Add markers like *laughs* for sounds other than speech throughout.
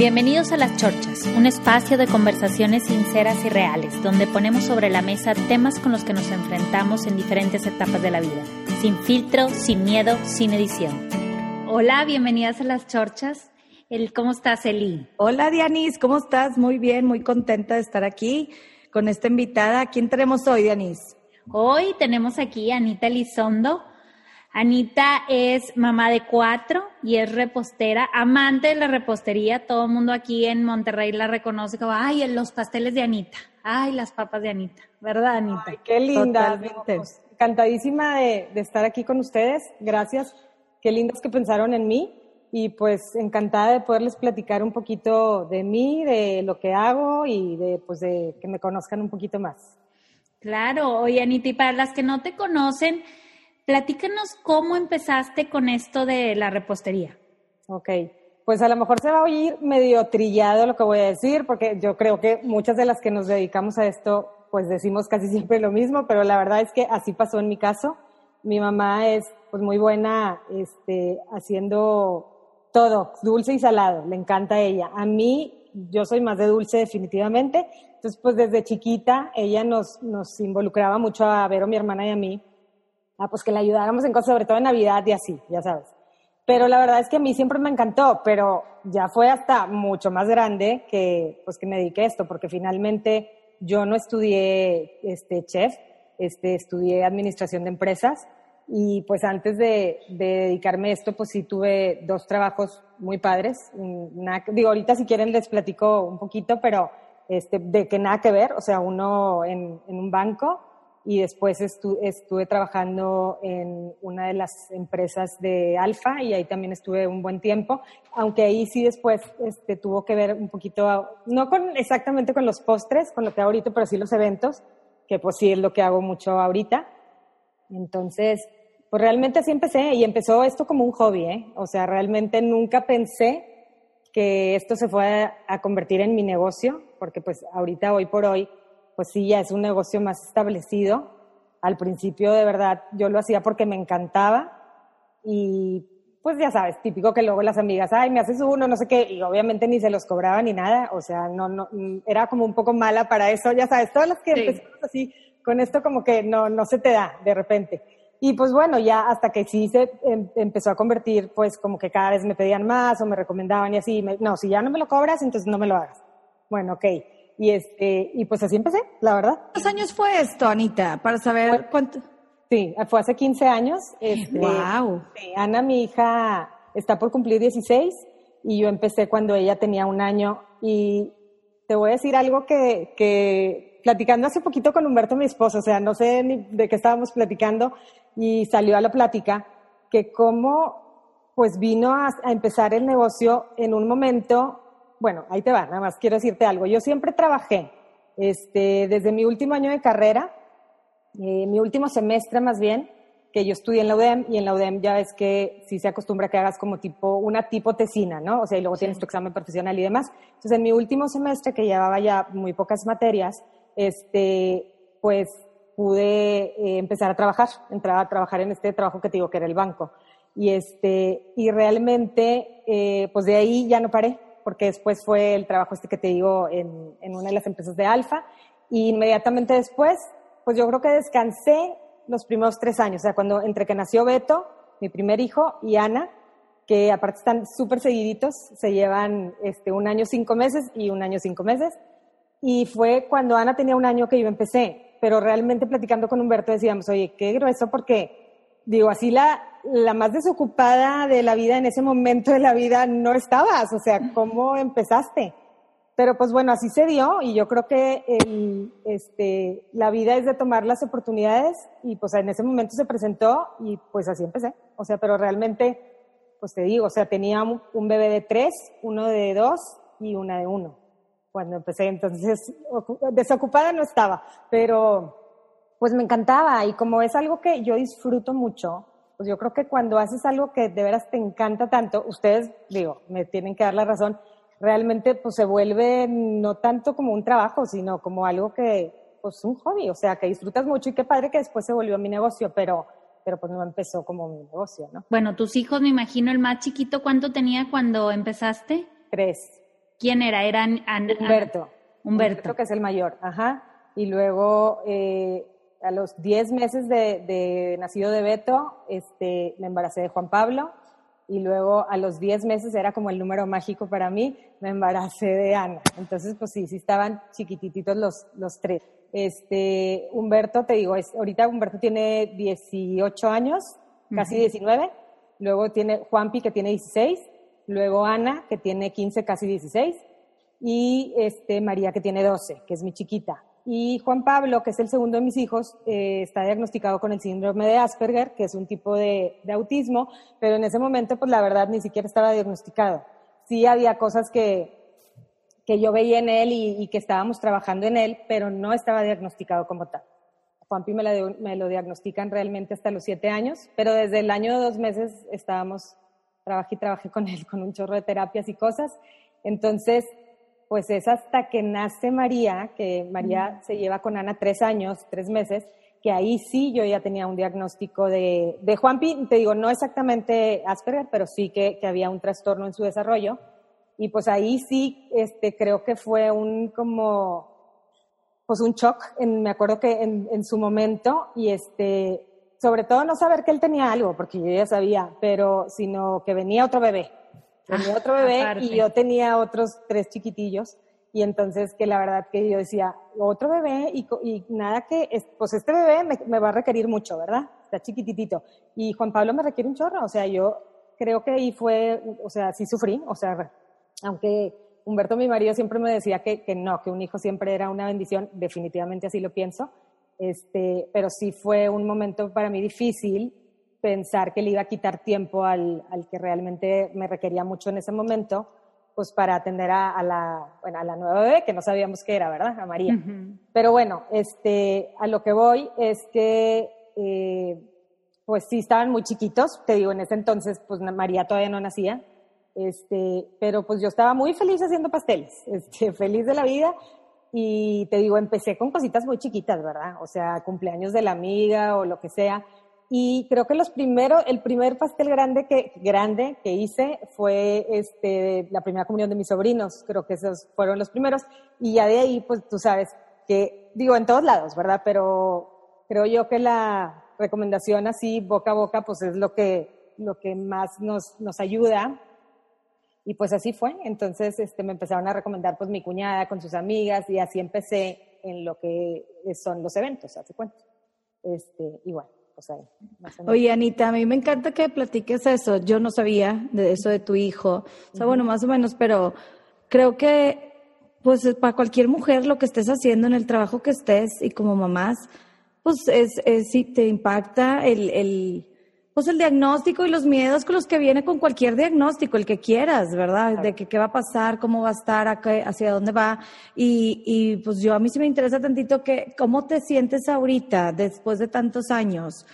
Bienvenidos a Las Chorchas, un espacio de conversaciones sinceras y reales, donde ponemos sobre la mesa temas con los que nos enfrentamos en diferentes etapas de la vida, sin filtro, sin miedo, sin edición. Hola, bienvenidas a Las Chorchas. El, ¿Cómo estás, Eli? Hola, Dianis, ¿cómo estás? Muy bien, muy contenta de estar aquí con esta invitada. ¿Quién tenemos hoy, Dianis? Hoy tenemos aquí a Anita Elizondo. Anita es mamá de cuatro y es repostera, amante de la repostería. Todo el mundo aquí en Monterrey la reconoce como, ay, los pasteles de Anita, ay, las papas de Anita, ¿verdad, Anita? Ay, qué linda. Pues, encantadísima de, de estar aquí con ustedes. Gracias. Qué lindas que pensaron en mí y pues encantada de poderles platicar un poquito de mí, de lo que hago y de pues de que me conozcan un poquito más. Claro, oye Anita, y para las que no te conocen, Platícanos cómo empezaste con esto de la repostería. Ok, pues a lo mejor se va a oír medio trillado lo que voy a decir, porque yo creo que muchas de las que nos dedicamos a esto, pues decimos casi siempre lo mismo, pero la verdad es que así pasó en mi caso. Mi mamá es pues muy buena este, haciendo todo, dulce y salado, le encanta a ella. A mí, yo soy más de dulce definitivamente, entonces pues desde chiquita ella nos, nos involucraba mucho a Vero, mi hermana y a mí ah, pues que le ayudáramos en cosas, sobre todo en Navidad y así, ya sabes. Pero la verdad es que a mí siempre me encantó, pero ya fue hasta mucho más grande que, pues que me dediqué a esto, porque finalmente yo no estudié este, chef, este, estudié administración de empresas y pues antes de, de, dedicarme a esto, pues sí tuve dos trabajos muy padres. digo, ahorita si quieren les platico un poquito, pero este, de que nada que ver, o sea, uno en, en un banco y después estuve trabajando en una de las empresas de Alfa y ahí también estuve un buen tiempo, aunque ahí sí después este, tuvo que ver un poquito, no con exactamente con los postres, con lo que hago ahorita, pero sí los eventos, que pues sí es lo que hago mucho ahorita. Entonces, pues realmente así empecé y empezó esto como un hobby, ¿eh? O sea, realmente nunca pensé que esto se fuera a convertir en mi negocio, porque pues ahorita, hoy por hoy, pues sí, ya es un negocio más establecido. Al principio, de verdad, yo lo hacía porque me encantaba y pues ya sabes, típico que luego las amigas, ay, me haces uno, no sé qué, y obviamente ni se los cobraba ni nada, o sea, no, no, era como un poco mala para eso, ya sabes, todas las que empezamos así, con esto como que no, no se te da de repente. Y pues bueno, ya hasta que sí se em, empezó a convertir, pues como que cada vez me pedían más o me recomendaban y así, no, si ya no me lo cobras, entonces no me lo hagas. Bueno, ok. Y, este, y pues así empecé, la verdad. ¿Cuántos años fue esto, Anita? Para saber cuánto. Sí, fue hace 15 años. Este, wow. Ana, mi hija, está por cumplir 16 y yo empecé cuando ella tenía un año. Y te voy a decir algo que, que platicando hace poquito con Humberto, mi esposo, o sea, no sé ni de qué estábamos platicando y salió a la plática que cómo pues vino a, a empezar el negocio en un momento bueno, ahí te va, nada más quiero decirte algo. Yo siempre trabajé, este, desde mi último año de carrera, eh, mi último semestre más bien, que yo estudié en la UDEM y en la UDEM ya ves que sí se acostumbra que hagas como tipo, una tipo tesina, ¿no? O sea, y luego tienes tu examen profesional y demás. Entonces, en mi último semestre, que llevaba ya muy pocas materias, este, pues pude eh, empezar a trabajar, entrar a trabajar en este trabajo que te digo que era el banco. Y este, y realmente, eh, pues de ahí ya no paré porque después fue el trabajo este que te digo en, una de las empresas de Alfa, y inmediatamente después, pues yo creo que descansé los primeros tres años, o sea, cuando entre que nació Beto, mi primer hijo, y Ana, que aparte están súper seguiditos, se llevan este, un año cinco meses y un año cinco meses, y fue cuando Ana tenía un año que yo empecé, pero realmente platicando con Humberto decíamos, oye, qué grueso, porque digo, así la, la más desocupada de la vida en ese momento de la vida no estabas, o sea, ¿cómo empezaste? Pero pues bueno, así se dio y yo creo que el, este, la vida es de tomar las oportunidades y pues en ese momento se presentó y pues así empecé. O sea, pero realmente, pues te digo, o sea, tenía un bebé de tres, uno de dos y una de uno cuando empecé. Entonces, desocupada no estaba, pero pues me encantaba y como es algo que yo disfruto mucho, pues yo creo que cuando haces algo que de veras te encanta tanto, ustedes, digo, me tienen que dar la razón, realmente pues se vuelve no tanto como un trabajo, sino como algo que, pues un hobby, o sea, que disfrutas mucho y qué padre que después se volvió mi negocio, pero, pero pues no empezó como mi negocio, ¿no? Bueno, tus hijos, me imagino, el más chiquito, ¿cuánto tenía cuando empezaste? Tres. ¿Quién era? Eran Humberto. Humberto. Humberto, que es el mayor, ajá. Y luego, eh, a los 10 meses de, de, nacido de Beto, este, me embaracé de Juan Pablo. Y luego, a los 10 meses, era como el número mágico para mí, me embaracé de Ana. Entonces, pues sí, sí estaban chiquititos los, los tres. Este, Humberto, te digo, es, ahorita Humberto tiene 18 años, casi 19. Luego tiene Juanpi, que tiene 16. Luego Ana, que tiene 15, casi 16 y este, María, que tiene 12, que es mi chiquita. Y Juan Pablo, que es el segundo de mis hijos, eh, está diagnosticado con el síndrome de Asperger, que es un tipo de, de, autismo, pero en ese momento, pues la verdad, ni siquiera estaba diagnosticado. Sí había cosas que, que yo veía en él y, y, que estábamos trabajando en él, pero no estaba diagnosticado como tal. Juanpi me, me lo diagnostican realmente hasta los siete años, pero desde el año de dos meses estábamos, trabajé y trabajé con él, con un chorro de terapias y cosas. Entonces, pues es hasta que nace María, que María se lleva con Ana tres años, tres meses, que ahí sí yo ya tenía un diagnóstico de, de Juanpi, te digo, no exactamente Asperger, pero sí que, que, había un trastorno en su desarrollo. Y pues ahí sí, este, creo que fue un como, pues un shock, en, me acuerdo que en, en su momento, y este, sobre todo no saber que él tenía algo, porque yo ya sabía, pero sino que venía otro bebé. Tenía otro bebé Aparte. y yo tenía otros tres chiquitillos. Y entonces que la verdad que yo decía, otro bebé y, y nada que, pues este bebé me, me, va a requerir mucho, ¿verdad? Está chiquititito. Y Juan Pablo me requiere un chorro. O sea, yo creo que ahí fue, o sea, sí sufrí. O sea, aunque Humberto, mi marido, siempre me decía que, que no, que un hijo siempre era una bendición, definitivamente así lo pienso. Este, pero sí fue un momento para mí difícil pensar que le iba a quitar tiempo al, al, que realmente me requería mucho en ese momento, pues para atender a, a, la, bueno, a la nueva bebé, que no sabíamos qué era, ¿verdad? A María. Uh -huh. Pero bueno, este, a lo que voy es que, eh, pues sí estaban muy chiquitos, te digo, en ese entonces, pues María todavía no nacía, este, pero pues yo estaba muy feliz haciendo pasteles, *laughs* este, feliz de la vida, y te digo, empecé con cositas muy chiquitas, ¿verdad? O sea, cumpleaños de la amiga o lo que sea, y creo que los primeros, el primer pastel grande que, grande que hice fue este, la primera comunión de mis sobrinos. Creo que esos fueron los primeros. Y ya de ahí, pues tú sabes que, digo, en todos lados, ¿verdad? Pero creo yo que la recomendación así, boca a boca, pues es lo que, lo que más nos, nos ayuda. Y pues así fue. Entonces, este, me empezaron a recomendar pues mi cuñada con sus amigas y así empecé en lo que son los eventos, hace cuenta. Este, igual. Pues ahí, Oye, Anita, a mí me encanta que platiques eso. Yo no sabía de eso de tu hijo. O sea, uh -huh. bueno, más o menos, pero creo que, pues, para cualquier mujer, lo que estés haciendo en el trabajo que estés y como mamás, pues, es, es si te impacta el, el, pues, el diagnóstico y los miedos con los que viene con cualquier diagnóstico, el que quieras, ¿verdad? Claro. De que qué va a pasar, cómo va a estar, hacia dónde va. Y, y pues yo a mí sí me interesa tantito que, ¿cómo te sientes ahorita, después de tantos años?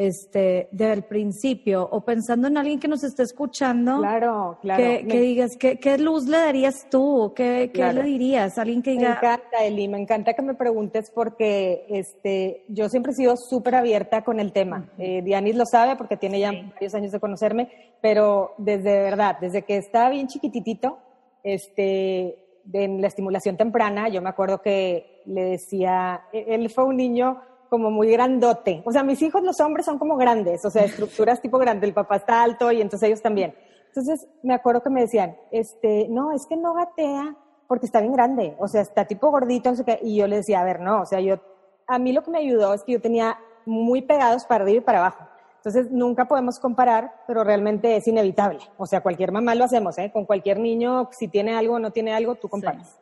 Este, del principio o pensando en alguien que nos esté escuchando, claro, claro. que, que digas, ¿qué, ¿qué, luz le darías tú? ¿Qué, le dirías? Alguien que diga... Me encanta, Eli, me encanta que me preguntes porque este, yo siempre he sido súper abierta con el tema. Uh -huh. eh, Dianis lo sabe porque tiene ya varios años de conocerme, pero desde verdad, desde que estaba bien chiquititito, este, en la estimulación temprana, yo me acuerdo que le decía, e-, él fue un niño como muy grandote. O sea, mis hijos los hombres son como grandes, o sea, estructuras tipo grande. El papá está alto y entonces ellos también. Entonces me acuerdo que me decían, este, no, es que no gatea porque está bien grande, o sea, está tipo gordito, no sé qué. Y yo le decía, a ver, no, o sea, yo, a mí lo que me ayudó es que yo tenía muy pegados para arriba y para abajo. Entonces nunca podemos comparar, pero realmente es inevitable. O sea, cualquier mamá lo hacemos, ¿eh? Con cualquier niño, si tiene algo o no tiene algo, tú comparas. Sí.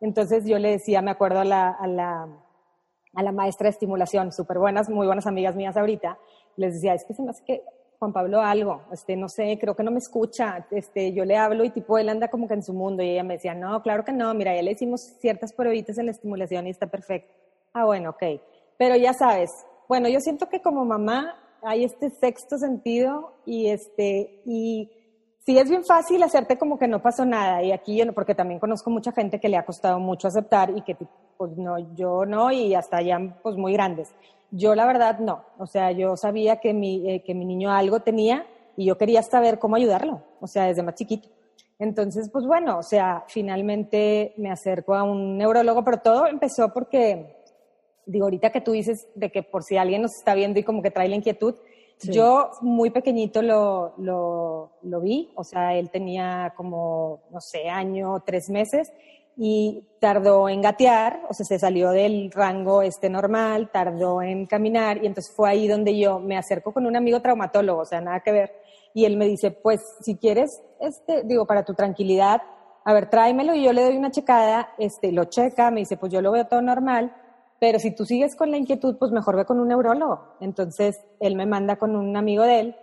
Entonces yo le decía, me acuerdo a la, a la a la maestra de estimulación, súper buenas, muy buenas amigas mías ahorita, les decía, es que se me hace que Juan Pablo algo, este, no sé, creo que no me escucha, este, yo le hablo y tipo él anda como que en su mundo y ella me decía, no, claro que no, mira, ya le hicimos ciertas pruebitas en la estimulación y está perfecto. Ah, bueno, ok. Pero ya sabes, bueno, yo siento que como mamá hay este sexto sentido y este, y sí es bien fácil hacerte como que no pasó nada y aquí porque también conozco mucha gente que le ha costado mucho aceptar y que pues no, yo no y hasta ya pues muy grandes. Yo la verdad no, o sea, yo sabía que mi, eh, que mi niño algo tenía y yo quería saber cómo ayudarlo, o sea, desde más chiquito. Entonces, pues bueno, o sea, finalmente me acerco a un neurólogo, pero todo empezó porque, digo, ahorita que tú dices de que por si alguien nos está viendo y como que trae la inquietud, yo muy pequeñito lo, lo, lo, vi, o sea, él tenía como, no sé, año, tres meses, y tardó en gatear, o sea, se salió del rango este normal, tardó en caminar, y entonces fue ahí donde yo me acerco con un amigo traumatólogo, o sea, nada que ver, y él me dice, pues, si quieres, este, digo, para tu tranquilidad, a ver, tráemelo, y yo le doy una checada, este, lo checa, me dice, pues yo lo veo todo normal, pero si tú sigues con la inquietud, pues mejor ve con un neurólogo. Entonces, él me manda con un amigo de él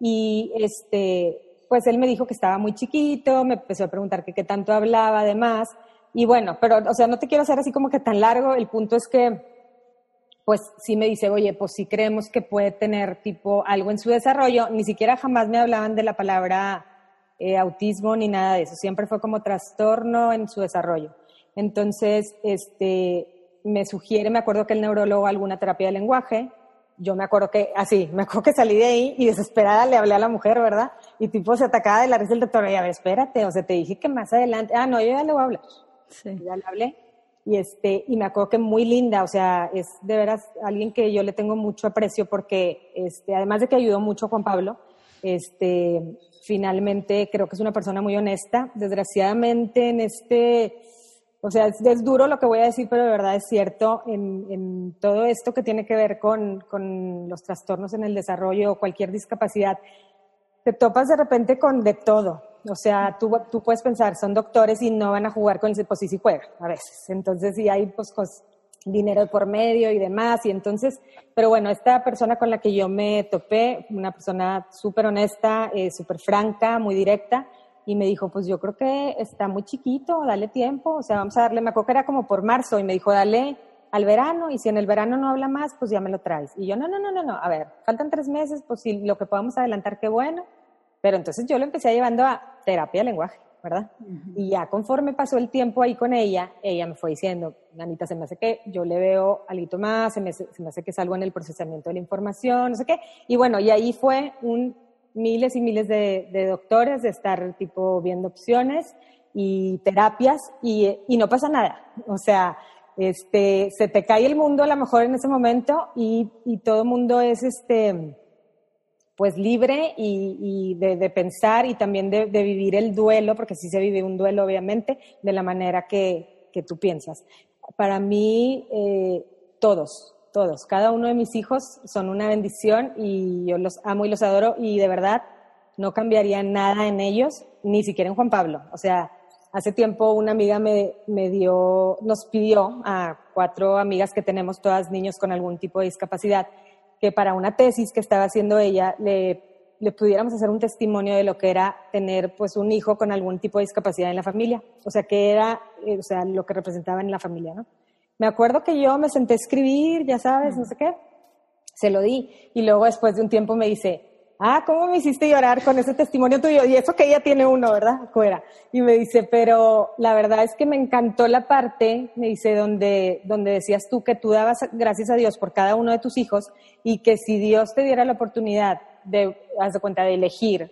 y este, pues él me dijo que estaba muy chiquito, me empezó a preguntar que qué tanto hablaba, además. Y bueno, pero, o sea, no te quiero hacer así como que tan largo. El punto es que, pues sí me dice, oye, pues sí creemos que puede tener tipo algo en su desarrollo. Ni siquiera jamás me hablaban de la palabra eh, autismo ni nada de eso. Siempre fue como trastorno en su desarrollo. Entonces, este, me sugiere, me acuerdo que el neurólogo alguna terapia de lenguaje, yo me acuerdo que, así, me acuerdo que salí de ahí y desesperada le hablé a la mujer, ¿verdad? Y tipo se atacaba de la risa el doctor, y a ver, espérate, o sea, te dije que más adelante, ah, no, yo ya le voy a hablar. Sí. Ya le hablé. Y este, y me acuerdo que muy linda, o sea, es de veras alguien que yo le tengo mucho aprecio porque, este, además de que ayudó mucho a Juan Pablo, este, finalmente creo que es una persona muy honesta. Desgraciadamente en este, o sea, es, duro lo que voy a decir, pero de verdad es cierto en, todo esto que tiene que ver con, los trastornos en el desarrollo o cualquier discapacidad. Te topas de repente con de todo. O sea, tú, tú puedes pensar, son doctores y no van a jugar con el pues sí, sí juegan a veces. Entonces, sí hay pues, dinero por medio y demás. Y entonces, pero bueno, esta persona con la que yo me topé, una persona súper honesta, eh, súper franca, muy directa, y me dijo, pues yo creo que está muy chiquito, dale tiempo, o sea, vamos a darle, me acuerdo que era como por marzo, y me dijo, dale al verano, y si en el verano no habla más, pues ya me lo traes. Y yo, no, no, no, no, no, a ver, faltan tres meses, pues si lo que podamos adelantar, qué bueno. Pero entonces yo lo empecé llevando a terapia de lenguaje, ¿verdad? Y ya conforme pasó el tiempo ahí con ella, ella me fue diciendo, Nanita, se me hace que yo le veo algo más, se me, se me hace que salgo en el procesamiento de la información, no sé qué. Y bueno, y ahí fue un miles y miles de, doctores de estar tipo viendo opciones y terapias y, y, no pasa nada. O sea, este, se te cae el mundo a lo mejor en ese momento y, y todo el mundo es este, pues libre y, de, de, pensar y también de, de, vivir el duelo, porque sí se vive un duelo obviamente, de la manera que, que tú piensas. Para mí, eh, todos, Cada uno de mis hijos son una bendición y yo los amo y los adoro y de verdad no cambiaría nada en ellos, ni siquiera en Juan Pablo. O sea, hace tiempo una amiga me, me dio, nos pidió a cuatro amigas que tenemos todas niños con algún tipo de discapacidad, que para una tesis que estaba haciendo ella le, le pudiéramos hacer un testimonio de lo que era tener pues un hijo con algún tipo de discapacidad en la familia. O sea, que era, eh, o sea, lo que representaba en la familia, ¿no? Me acuerdo que yo me senté a escribir, ya sabes, no sé qué. Se lo di. Y luego después de un tiempo me dice, ah, ¿cómo me hiciste llorar con ese testimonio tuyo? Y eso que ella tiene uno, ¿verdad? Fuera. Y me dice, pero la verdad es que me encantó la parte, me dice, donde, donde decías tú que tú dabas gracias a Dios por cada uno de tus hijos y que si Dios te diera la oportunidad de, haz de cuenta, de elegir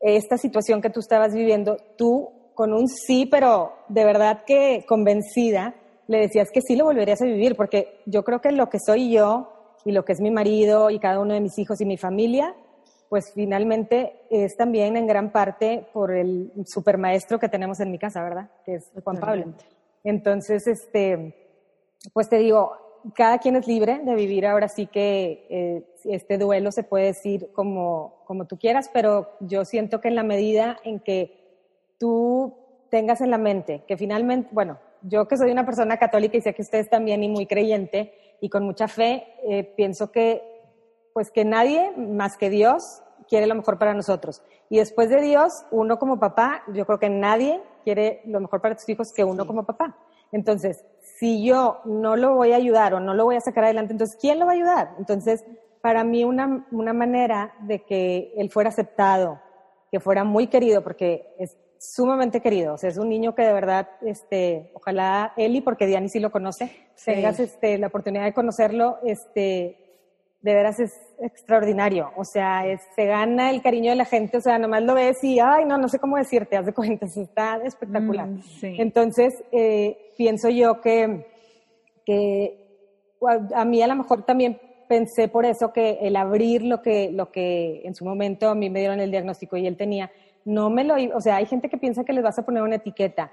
esta situación que tú estabas viviendo, tú con un sí, pero de verdad que convencida, le decías que sí lo volverías a vivir, porque yo creo que lo que soy yo y lo que es mi marido y cada uno de mis hijos y mi familia, pues finalmente es también en gran parte por el supermaestro que tenemos en mi casa, ¿verdad? Que es Juan Pablo. Entonces, este, pues te digo, cada quien es libre de vivir ahora sí que eh, este duelo se puede decir como, como tú quieras, pero yo siento que en la medida en que tú tengas en la mente que finalmente, bueno, yo que soy una persona católica y sé que ustedes también y muy creyente y con mucha fe, eh, pienso que pues que nadie más que Dios quiere lo mejor para nosotros. Y después de Dios, uno como papá, yo creo que nadie quiere lo mejor para tus hijos que uno como papá. Entonces, si yo no lo voy a ayudar o no lo voy a sacar adelante, entonces, ¿quién lo va a ayudar? Entonces, para mí una, una manera de que él fuera aceptado, que fuera muy querido, porque es, sumamente querido. O sea, es un niño que de verdad, este, ojalá Eli, porque Diani sí lo conoce, tengas este, la oportunidad de conocerlo, este, de veras es extraordinario. O sea, se gana el cariño de la gente, o sea, nomás lo ves y, ay, no, no sé cómo decirte, haz de cuenta, *laughs* está espectacular. Mm, Entonces, eh, pienso yo que, que a mí a lo mejor también pensé por eso que el abrir lo que, lo que en su momento a mí me dieron el diagnóstico y él tenía, no me lo, o sea, hay gente que piensa que les vas a poner una etiqueta.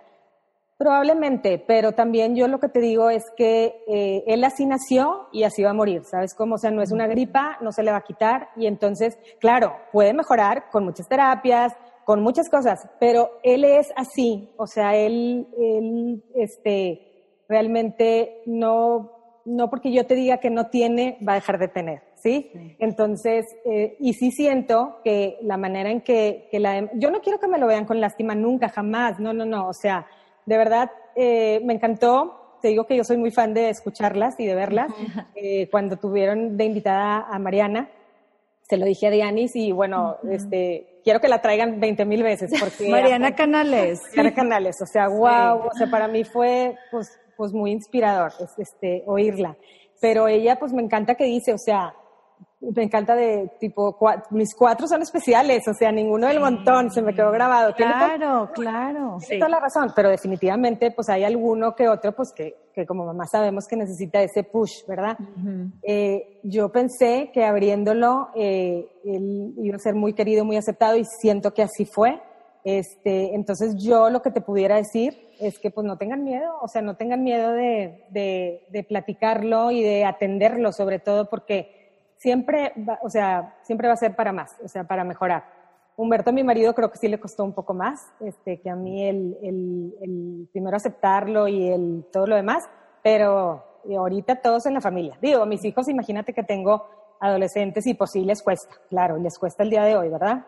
Probablemente, pero también yo lo que te digo es que eh, él así nació y así va a morir, ¿sabes cómo? O sea, no es una gripa, no se le va a quitar y entonces, claro, puede mejorar con muchas terapias, con muchas cosas, pero él es así, o sea, él, él este, realmente no, no porque yo te diga que no tiene, va a dejar de tener, ¿sí? Entonces, eh, y sí siento que la manera en que, que la... Yo no quiero que me lo vean con lástima nunca, jamás, no, no, no, o sea de verdad, eh, me encantó. Te digo que yo soy muy fan de escucharlas y de verlas. *laughs* Eh, cuando tuvieron de invitada a Mariana, se lo dije a Dianis y bueno, este, quiero que la traigan 20 mil veces. Porque *laughs* Mariana Canales. Mariana Canales, o sea, wow, o sea, para mí fue pues, pues muy inspirador este, oírla. Pero ella pues me encanta que dice, o sea, me encanta de tipo, mis cuatro son especiales, o sea, ninguno del montón, se me quedó grabado. Claro, claro. Tiene toda la razón, pero definitivamente pues hay alguno que otro pues que, que como mamá sabemos que necesita ese push, ¿verdad? Eh, yo pensé que abriéndolo eh, él iba a ser muy querido, muy aceptado y siento que así fue. Este, entonces yo lo que te pudiera decir es que pues no tengan miedo, o sea, no tengan miedo de, de, de platicarlo y de atenderlo sobre todo porque siempre, va, o sea, siempre va a ser para más, o sea, para mejorar. Humberto, mi marido, creo que sí le costó un poco más este, que a mí el, el, el primero aceptarlo y el, todo lo demás, pero ahorita todos en la familia. Digo, mis hijos, imagínate que tengo adolescentes y pues sí les cuesta, claro, les cuesta el día de hoy, ¿verdad?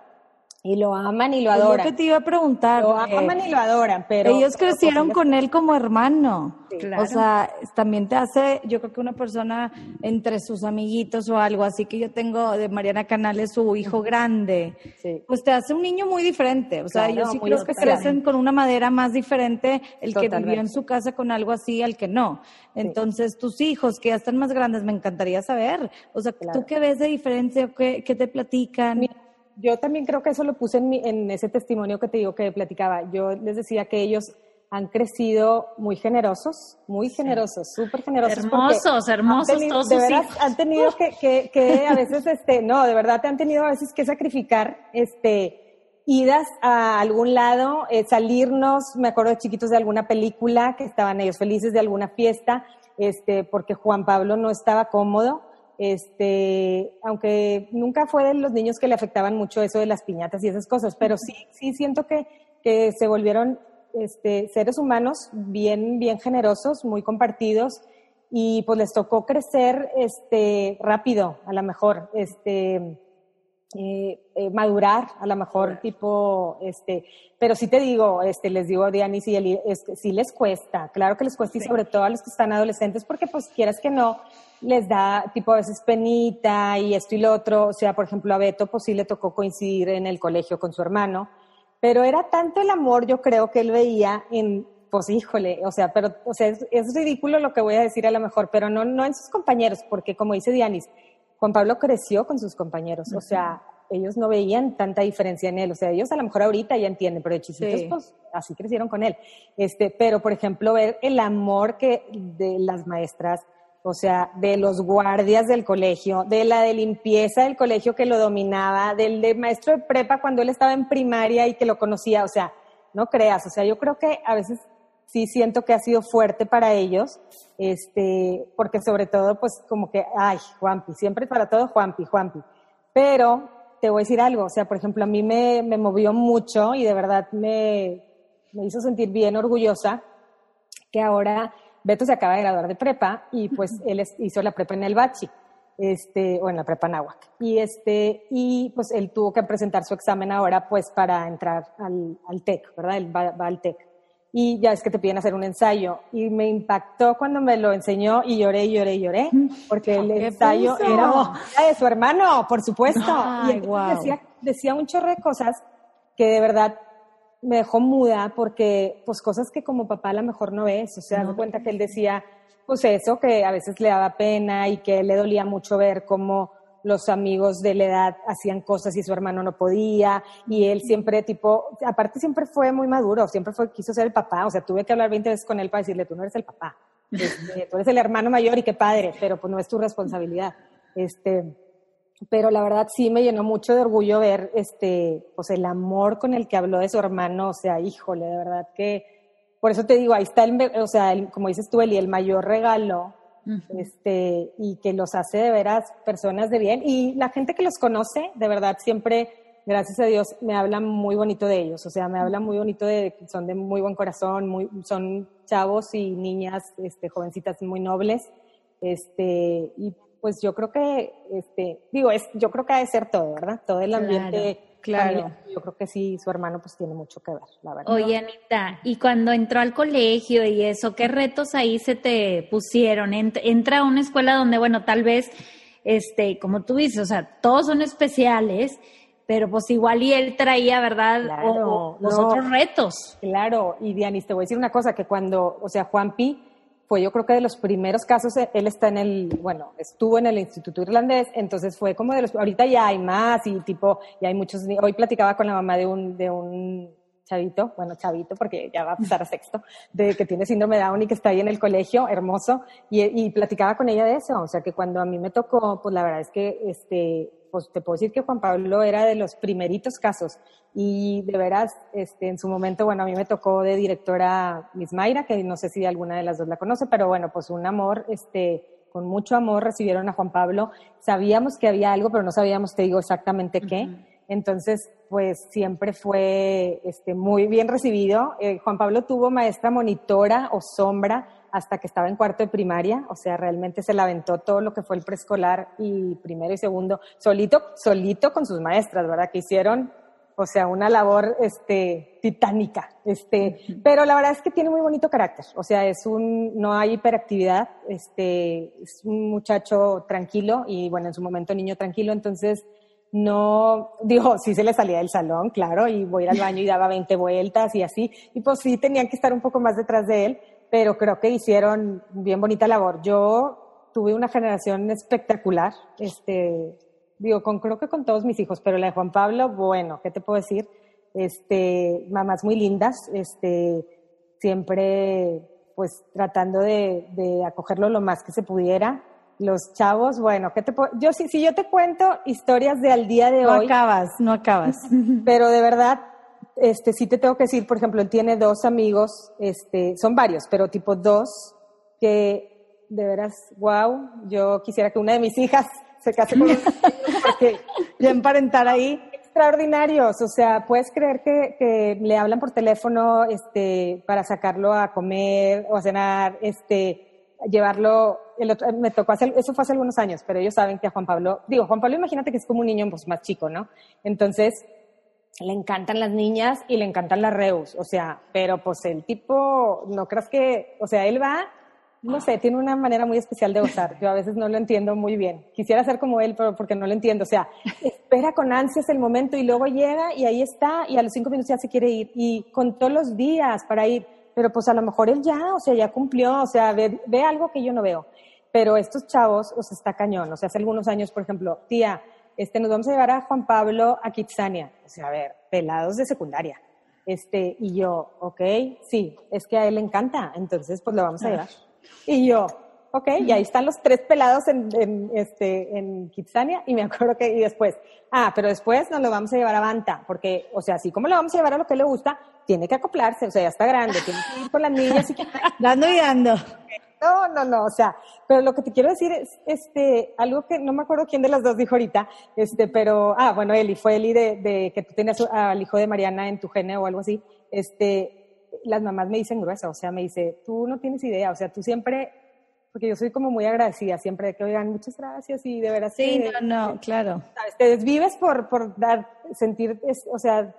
Y lo aman y lo adoran. Es lo que te iba a preguntar. Lo aman y lo adoran, pero... Ellos crecieron con él como hermano. O sea, también te hace, yo creo que una persona entre sus amiguitos o algo, así que yo tengo de Mariana Canales su hijo grande, pues te hace un niño muy diferente. O sea, yo sí creo que crecen con una madera más diferente el que vivió en su casa con algo así al que no. Entonces, tus hijos que ya están más grandes, me encantaría saber. O sea, ¿tú qué ves de diferencia? ¿Qué, qué te platican? Yo también creo que eso lo puse en, en ese testimonio que te digo que platicaba. Yo les decía que ellos han crecido muy generosos, muy generosos, súper generosos. Hermosos, hermosos todos De verdad, han tenido que, que, a veces, este, no, de verdad, te han tenido a veces que sacrificar, este, idas a algún lado, eh, salirnos, me acuerdo de chiquitos de alguna película, que estaban ellos felices de alguna fiesta, este, porque Juan Pablo no estaba cómodo, este, aunque nunca fue de los niños que le afectaban mucho eso de las piñatas y esas cosas, pero sí, sí siento que, que se volvieron este, seres humanos bien, bien generosos, muy compartidos y pues les tocó crecer este, rápido, a lo mejor, este, eh, eh, madurar, a lo mejor tipo, este, pero sí te digo, este, les digo a Diana y sí, sí les cuesta, claro que les cuesta y sobre todo a los que están adolescentes porque pues quieras que no, les da tipo a veces penita y esto y lo otro. O sea, por ejemplo, a Beto pues sí le tocó coincidir en el colegio con su hermano, pero era tanto el amor yo creo que él veía en, pues híjole, o sea, pero, o sea, es, ridículo lo que voy a decir a lo mejor, pero no, no en sus compañeros, porque como dice Dianis, Juan Pablo creció con sus compañeros, o sea, ellos no veían tanta diferencia en él, o sea, ellos a lo mejor ahorita ya entienden, pero de chiquitos pues así crecieron con él. Este, pero por ejemplo, ver el amor que de las maestras, o sea, de los guardias del colegio, de la de limpieza del colegio que lo dominaba, del maestro de prepa cuando él estaba en primaria y que lo conocía, o sea, no creas, o sea, yo creo que a veces sí siento que ha sido fuerte para ellos, este, porque sobre todo, pues como que, ay, Juanpi, siempre para todo Juanpi, Juanpi. Pero te voy a decir algo, o sea, por ejemplo, a mí me, me movió mucho y de verdad me, me hizo sentir bien orgullosa que ahora Beto se acaba de graduar de prepa y pues él hizo la prepa en el Bachi, este, o en la prepa Nahuac. Y este, y pues él tuvo que presentar su examen ahora pues para entrar al, al TEC, ¿verdad? Él va, al TEC. Y ya es que te piden hacer un ensayo. Y me impactó cuando me lo enseñó y lloré, lloré, lloré, porque el ensayo era de su hermano, por supuesto. y decía, decía un chorro de cosas que de verdad me dejó muda porque, pues, cosas que como papá a lo mejor no ves. O sea, me cuenta que él decía, pues eso, que a veces le daba pena y que le dolía mucho ver cómo los amigos de la edad hacían cosas y su hermano no podía, y él siempre tipo, aparte siempre fue muy maduro, siempre fue, quiso ser el papá, o sea, tuve que hablar 20 veces con él para decirle, tú no eres el papá, este, tú eres el hermano mayor y qué padre, pero pues no es tu responsabilidad. Este, pero la verdad sí me llenó mucho de orgullo ver este, pues el amor con el que habló de su hermano, o sea, híjole, de verdad que, por eso te digo, ahí está el, o sea, como dices tú, Eli, el mayor regalo este, y que los hace de veras personas de bien. Y la gente que los conoce, de verdad, siempre, gracias a Dios, me habla muy bonito de ellos. O sea, me habla muy bonito de que son de muy buen corazón, muy, son chavos y niñas, este, jovencitas muy nobles. Este, y pues yo creo que, este, digo, es, yo creo que ha de ser todo, ¿verdad? Todo el ambiente. Claro. Yo creo que sí, su hermano pues tiene mucho que ver, la verdad. Oye, Anita, y cuando entró al colegio y eso, ¿qué retos ahí se te pusieron? Entra a una escuela donde, bueno, tal vez, este, como tú dices, o sea, todos son especiales, pero pues igual y él traía, ¿verdad? Claro, los otros retos. Claro, y Dianis, te voy a decir una cosa, que cuando, o sea, Juanpi fue yo creo que de los primeros casos, eh, él está en el, bueno, estuvo en el Instituto Irlandés, entonces fue como de los, ahorita ya hay más y tipo, ya hay muchos, hoy platicaba con la mamá de un, de un chavito, bueno, chavito, porque ya va a pasar a sexto, de que tiene síndrome de Down y que está ahí en el colegio, hermoso, y, y platicaba con ella de eso, o sea que cuando a mí me tocó, pues la verdad es que, este, pues te puedo decir que Juan Pablo era de los primeritos casos y de veras, este, en su momento, bueno, a mí me tocó de directora Miss Mayra, que no sé si alguna de las dos la conoce, pero bueno, pues un amor, este, con mucho amor recibieron a Juan Pablo. Sabíamos que había algo, pero no sabíamos, te digo exactamente qué. Entonces, pues siempre fue este, muy bien recibido. Eh, Juan Pablo tuvo maestra monitora o sombra hasta que estaba en cuarto de primaria, o sea, realmente se la aventó todo lo que fue el preescolar y primero y segundo, solito, solito con sus maestras, ¿verdad? Que hicieron, o sea, una labor, este, titánica, este, pero la verdad es que tiene muy bonito carácter, o sea, es un, no hay hiperactividad, este, es un muchacho tranquilo y bueno, en su momento niño tranquilo, entonces, no, digo, sí se le salía del salón, claro, y voy al baño y daba 20 vueltas y así, y pues sí tenían que estar un poco más detrás de él, pero creo que hicieron bien bonita labor. Yo tuve una generación espectacular, este, digo, con, creo que con todos mis hijos, pero la de Juan Pablo, bueno, ¿qué te puedo decir? Este, mamás muy lindas, este, siempre pues tratando de acogerlo lo más que se pudiera. Los chavos, bueno, ¿qué te puedo? Yo si, si yo te cuento historias de al día de hoy. No acabas, no acabas. *laughs* Pero de verdad, este, sí te tengo que decir, por ejemplo, él tiene dos amigos, este, son varios, pero tipo dos, que de veras, wow, yo quisiera que una de mis hijas se case con *laughs* porque ya emparentar ahí. Extraordinarios, o sea, puedes creer que, que, le hablan por teléfono, este, para sacarlo a comer o a cenar, este, llevarlo, el otro, me tocó hacer, eso fue hace algunos años, pero ellos saben que a Juan Pablo, digo, Juan Pablo imagínate que es como un niño pues, más chico, ¿no? Entonces, le encantan las niñas y le encantan las reus, o sea, pero pues el tipo, no creas que, o sea, él va, no sé, tiene una manera muy especial de gozar, yo a veces no lo entiendo muy bien, quisiera ser como él, pero porque no lo entiendo, o sea, espera con ansias el momento y luego llega y ahí está y a los cinco minutos ya se quiere ir y contó los días para ir, pero pues a lo mejor él ya, o sea, ya cumplió, o sea, ve, ve algo que yo no veo, pero estos chavos, o sea, está cañón, o sea, hace algunos años, por ejemplo, tía, este, nos vamos a llevar a Juan Pablo a Kitsania. O sea, a ver, pelados de secundaria. Este, y yo, ok, sí, es que a él le encanta, entonces pues lo vamos a llevar. Y yo, ok, y ahí están los tres pelados en, en, este, en Kitsania, y me acuerdo que, y después, ah, pero después nos lo vamos a llevar a Banta, porque, o sea, así como lo vamos a llevar a lo que le gusta, tiene que acoplarse, o sea, ya está grande, tiene que ir con las niñas y que... *laughs* dando y dando. No, no, no, o sea, pero lo que te quiero decir es, este, algo que no me acuerdo quién de las dos dijo ahorita, este, pero, ah, bueno, Eli, fue Eli de, de que tú tenías al hijo de Mariana en tu gene o algo así, este, las mamás me dicen gruesa, o sea, me dice, tú no tienes idea, o sea, tú siempre, porque yo soy como muy agradecida siempre de que oigan, muchas gracias y de veras. Sí, no, no, claro. ¿sabes? Te desvives por, por dar, sentir, o sea,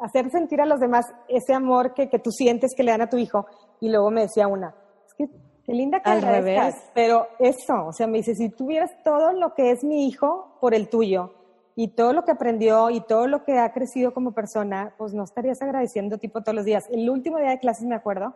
hacer sentir a los demás ese amor que, que tú sientes que le dan a tu hijo. Y luego me decía una, es que Qué linda que Al revés. Pero eso, o sea, me dice, si tuvieras todo lo que es mi hijo por el tuyo, y todo lo que aprendió y todo lo que ha crecido como persona, pues no estarías agradeciendo tipo todos los días. El último día de clases me acuerdo,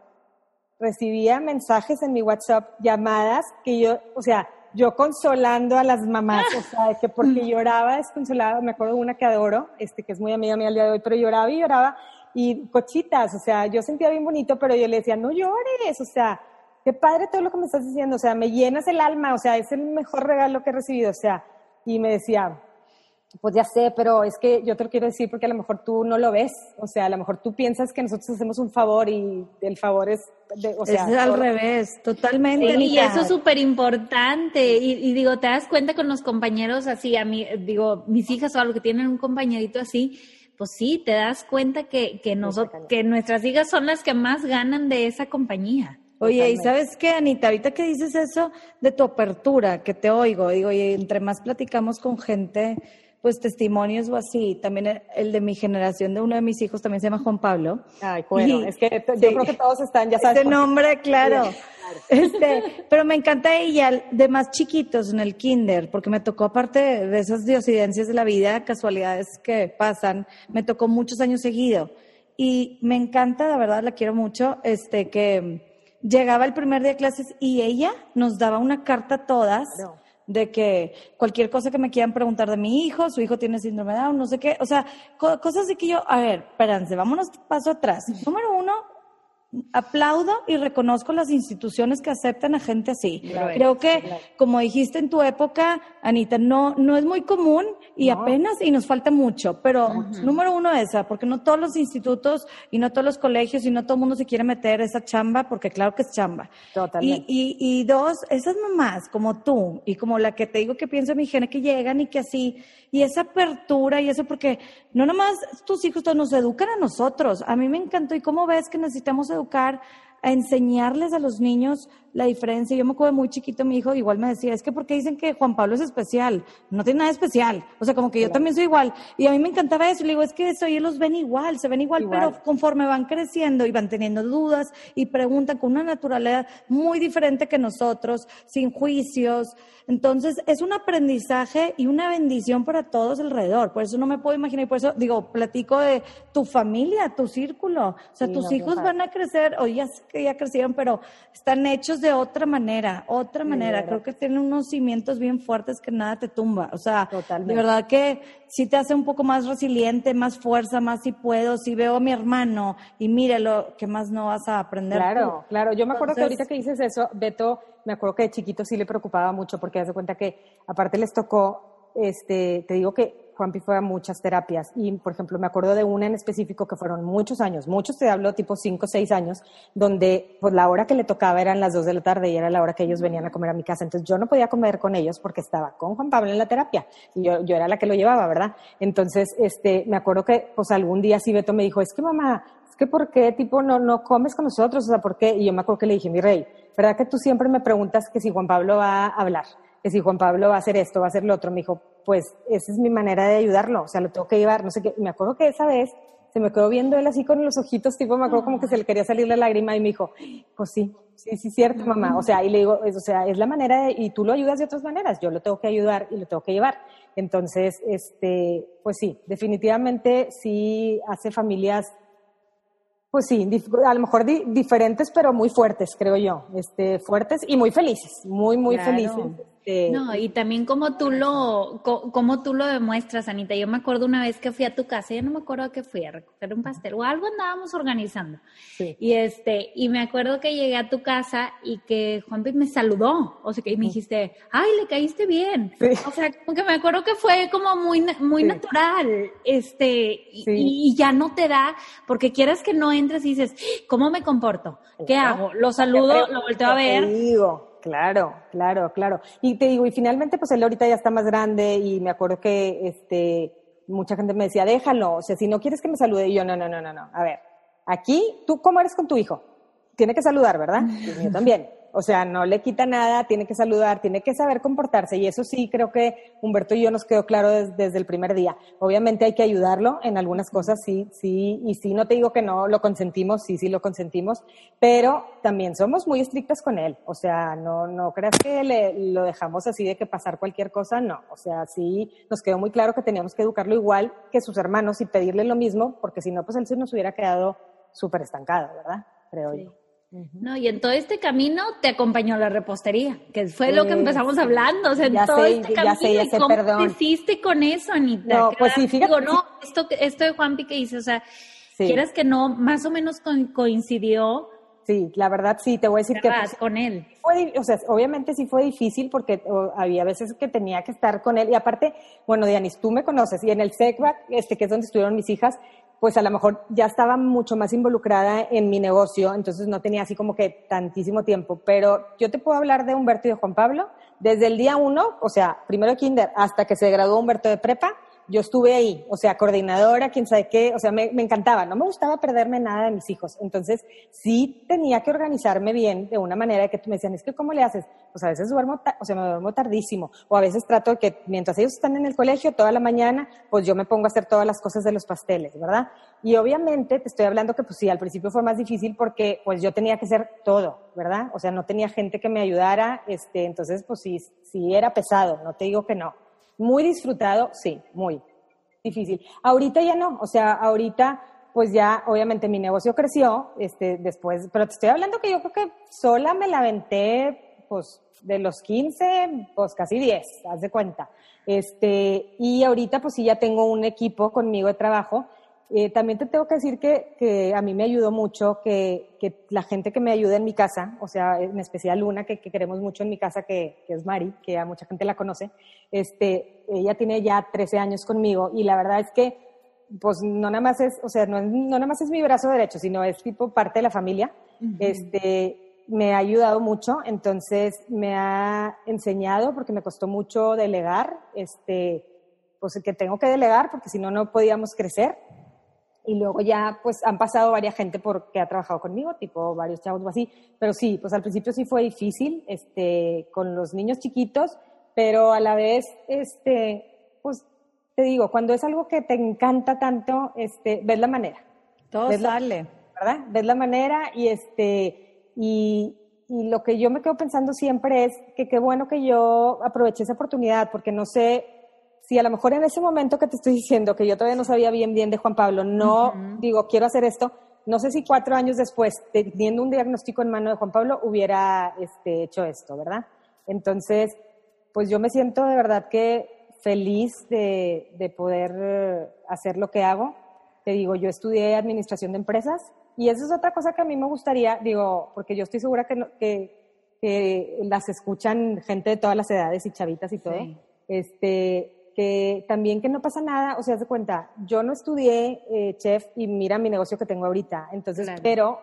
recibía mensajes en mi WhatsApp, llamadas que yo, o sea, yo consolando a las mamás, o sea, que porque lloraba desconsolada, me acuerdo de una que adoro, este, que es muy amiga mía al día de hoy, pero lloraba y lloraba, y cochitas, o sea, yo sentía bien bonito, pero yo le decía, no llores, o sea, qué padre todo lo que me estás diciendo, o sea, me llenas el alma, o sea, es el mejor regalo que he recibido, o sea, y me decía, pues ya sé, pero es que yo te lo quiero decir porque a lo mejor tú no lo ves, o sea, a lo mejor tú piensas que nosotros hacemos un favor y el favor es, o sea, es al revés, totalmente. y eso es súper importante. Y, y, digo, te das cuenta con los compañeros así, a mí, digo, mis hijas o algo que tienen un compañerito así, pues sí, te das cuenta que, que, nosotros, que nuestras hijas son las que más ganan de esa compañía. Oye, ¿y sabes qué, Anita? Ahorita que dices eso de tu apertura, que te oigo, digo, y entre más platicamos con gente, pues testimonios o así. También el de mi generación, de uno de mis hijos, también se llama Juan Pablo. Ay, bueno, es que yo creo que todos están, ya sabes. Ese nombre, claro. Este, pero me encanta ella de más chiquitos en el kinder, porque me tocó, aparte de esas diosidencias de la vida, casualidades que pasan, me tocó muchos años seguido. Y me encanta, la verdad, la quiero mucho, este, que llegaba el primer día de clases y ella nos daba una carta a todas de que cualquier cosa que me quieran preguntar de mi hijo, su hijo tiene síndrome de Down, no sé qué, o sea, cosas de que yo, a ver, espérense, vámonos paso atrás. Número aplaudo y reconozco las instituciones que aceptan a gente así. Creo que, como dijiste en tu época, Anita, no, no es muy común y apenas, y nos falta mucho, pero número uno esa, porque no todos los institutos y no todos los colegios y no todo el mundo se quiere meter esa chamba, porque claro que es chamba. Totalmente. Y, y, y dos, esas mamás como tú y como la que te digo que pienso en mi gente que llegan y que así, y esa apertura y eso, porque no nomás tus hijos nos educan a nosotros. A mí me encantó y cómo ves que necesitamos educar a enseñarles a los niños la diferencia. Yo me acuerdo muy chiquito, mi hijo igual me decía, es que porque dicen que Juan Pablo es especial, no tiene nada especial. O sea, como que yo también soy igual. Y a mí me encantaba eso. Le digo, es que eso, ellos los ven igual, se ven igual, pero conforme van creciendo y van teniendo dudas y preguntan con una naturalidad muy diferente que nosotros, sin juicios. Entonces, es un aprendizaje y una bendición para todos alrededor. Por eso no me puedo imaginar, y por eso digo, platico de tu familia, tu círculo. O sea, tus hijos van a crecer, o ya, ya crecieron, pero están hechos de otra manera, otra manera. Creo que tienen unos cimientos bien fuertes que nada te tumba. O sea, de verdad que sí te hace un poco más resiliente, más fuerza, más si puedo, si veo a mi hermano y mírelo, ¿qué más no vas a aprender? Claro, claro. Yo me acuerdo que ahorita que dices eso, Beto, me acuerdo que de chiquito sí le preocupaba mucho porque hace cuenta que aparte les tocó, este, te digo que Juanpi fue a muchas terapias y, por ejemplo, me acuerdo de una en específico que fueron muchos años, muchos te hablo tipo 5 o 6 años, donde pues la hora que le tocaba eran las 2 de la tarde y era la hora que ellos venían a comer a mi casa. Entonces yo no podía comer con ellos porque estaba con Juan Pablo en la terapia y yo, yo era la que lo llevaba, ¿verdad? Entonces, este, me acuerdo que pues algún día sí Beto me dijo, es que mamá, es que ¿por qué tipo no, no comes con nosotros? O sea, ¿por qué? Y yo me acuerdo que le dije, mi rey, ¿verdad que tú siempre me preguntas que si Juan Pablo va a hablar? Que si Juan Pablo va a hacer esto, va a hacer lo otro, me dijo, pues esa es mi manera de ayudarlo, o sea, lo tengo que llevar, no sé qué. Y me acuerdo que esa vez se me quedó viendo él así con los ojitos, tipo, me acuerdo como que se le quería salir la lágrima y me dijo, pues sí, sí, sí, cierto, mamá. O sea, y le digo, o sea, es la manera de, y tú lo ayudas de otras maneras, yo lo tengo que ayudar y lo tengo que llevar. Entonces, este, pues sí, definitivamente sí hace familias pues sí, a lo mejor diferentes, pero muy fuertes, creo yo. Este, fuertes y muy felices, muy, muy felices. Este, no, y también como tú lo, como tú lo demuestras, Anita. Yo me acuerdo una vez que fui a tu casa, yo no me acuerdo que fui a recoger un pastel o algo andábamos organizando. Y este, y me acuerdo que llegué a tu casa y que Juan me saludó. O sea, que me dijiste, ay, le caíste bien. O sea, porque me acuerdo que fue como muy, muy natural. Este, y, ya no te da, porque quieras que no entres y dices, ¿cómo me comporto? ¿Qué hago? Lo saludo, lo volteo a ver. digo Claro, claro, claro. Y te digo, y finalmente, pues él ahorita ya está más grande y me acuerdo que este, mucha gente me decía, déjalo, o sea, si no quieres que me salude, y yo, no, no, no, no, no. A ver, aquí, ¿tú cómo eres con tu hijo? Tiene que saludar, ¿verdad? yo también. O sea, no le quita nada, tiene que saludar, tiene que saber comportarse. Y eso sí, creo que Humberto y yo nos quedó claro desde, el primer día. Obviamente hay que ayudarlo en algunas cosas, sí, sí. Y sí, no te digo que no lo consentimos, sí, sí lo consentimos. Pero también somos muy estrictas con él. O sea, no, no creas que le, lo dejamos así de que pasar cualquier cosa, no. O sea, sí, nos quedó muy claro que teníamos que educarlo igual que sus hermanos y pedirle lo mismo, porque si no, pues él se nos hubiera quedado súper estancado, ¿verdad? Creo yo. No, y en todo este camino te acompañó la repostería, que fue lo que empezamos hablando, o sea, en todo este camino, ya sé, ¿cómo te hiciste con eso, Anita? No, pues sí, fíjate. Digo, no, esto, esto de Juanpi que dice, o sea, quieras que no, más o menos coincidió. Sí, la verdad sí, te voy a decir que... Pues, con él. Fue, o sea, obviamente sí fue difícil porque había veces que tenía que estar con él, y aparte, bueno, Dianis, tú me conoces, y en el SECBAC, este, que es donde estuvieron mis hijas, pues a lo mejor ya estaba mucho más involucrada en mi negocio, entonces no tenía así como que tantísimo tiempo. Pero yo te puedo hablar de Humberto y de Juan Pablo desde el día uno, o sea, primero kinder, hasta que se graduó Humberto de prepa, yo estuve ahí, o sea, coordinadora, quién sabe qué, o sea, me, encantaba, no me gustaba perderme nada de mis hijos. Entonces, sí tenía que organizarme bien de una manera que tú me decían, es que ¿cómo le haces? Pues a veces duermo, o sea, me duermo tardísimo, o a veces trato de que mientras ellos están en el colegio toda la mañana, pues yo me pongo a hacer todas las cosas de los pasteles, ¿verdad? Y obviamente te estoy hablando que pues sí, al principio fue más difícil porque pues yo tenía que hacer todo, ¿verdad? O sea, no tenía gente que me ayudara, este, entonces pues sí, sí era pesado, no te digo que no. Muy disfrutado, sí, muy difícil. Ahorita ya no, o sea, ahorita pues ya obviamente mi negocio creció, este, después, pero te estoy hablando que yo creo que sola me la aventé, pues de los 15, pues casi 10, haz de cuenta. Este, y ahorita pues sí ya tengo un equipo conmigo de trabajo. Eh, también te tengo que decir que, que, a mí me ayudó mucho que, que, la gente que me ayuda en mi casa, o sea, en especial Luna, que, que queremos mucho en mi casa, que, es Mari, que a mucha gente la conoce, este, ella tiene ya 13 años conmigo y la verdad es que, pues no nada más es, o sea, no, no nada más es mi brazo derecho, sino es tipo parte de la familia. Este, me ha ayudado mucho, entonces me ha enseñado, porque me costó mucho delegar, este, pues que tengo que delegar, porque si no, no podíamos crecer. Y luego ya, pues han pasado varias gente porque ha trabajado conmigo, tipo varios chavos o así. Pero sí, pues al principio sí fue difícil, este, con los niños chiquitos, pero a la vez, este, pues te digo, cuando es algo que te encanta tanto, este, ves la manera. Todo sale. ¿Verdad? Ves la manera y este, y, y lo que yo me quedo pensando siempre es que qué bueno que yo aproveché esa oportunidad, porque no sé si a lo mejor en ese momento que te estoy diciendo, que yo todavía no sabía bien bien de Juan Pablo, no digo, quiero hacer esto, no sé si cuatro años después, teniendo un diagnóstico en mano de Juan Pablo, hubiera este, hecho esto, ¿verdad? Entonces, pues yo me siento de verdad que feliz de, de poder eh, hacer lo que hago. Te digo, yo estudié administración de empresas, y eso es otra cosa que a mí me gustaría, digo, porque yo estoy segura que, que, que las escuchan gente de todas las edades y chavitas y todo. Este, que también que no pasa nada, o sea, se cuenta, yo no estudié eh, chef y mira mi negocio que tengo ahorita, entonces, pero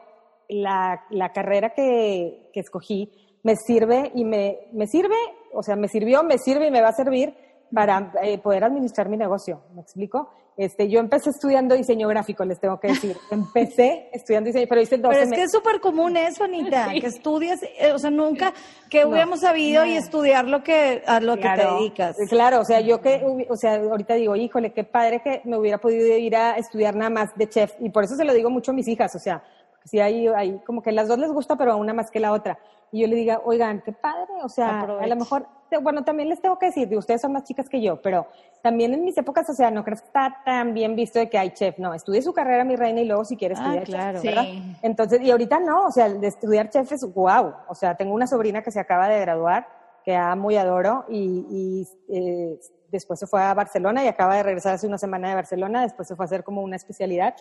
la, la carrera que, que, escogí me sirve y me, me sirve, o sea, me sirvió, me sirve y me va a servir para eh, poder administrar mi negocio, ¿me explico? Este, yo empecé estudiando diseño gráfico, les tengo que decir. *laughs* Empecé estudiando diseño, pero hice dos Pero es que es súper común eso, Anita, que estudias, eh, o sea, nunca que hubiéramos sabido y estudiar lo que, a lo que te dedicas. Claro, o sea, yo que, o sea, ahorita digo, híjole, qué padre que me hubiera podido ir a estudiar nada más de chef. Y por eso se lo digo mucho a mis hijas, o sea, si hay, hay como que las dos les gusta, pero a una más que la otra. Y yo le diga, oigan, qué padre, o sea, a lo mejor bueno, también les tengo que decir, ustedes son más chicas que yo, pero también en mis épocas, o sea, no creo que está tan bien visto de que hay chef, no, estudie su carrera, mi reina, y luego si quieres ah, estudiar chef, ¿verdad? Entonces, y ahorita no, o sea, de estudiar chef es wow, o sea, tengo una sobrina que se acaba de graduar, que amo y adoro, y, eh, después se fue a Barcelona y acaba de regresar hace una semana de Barcelona, después se fue a hacer como una especialidad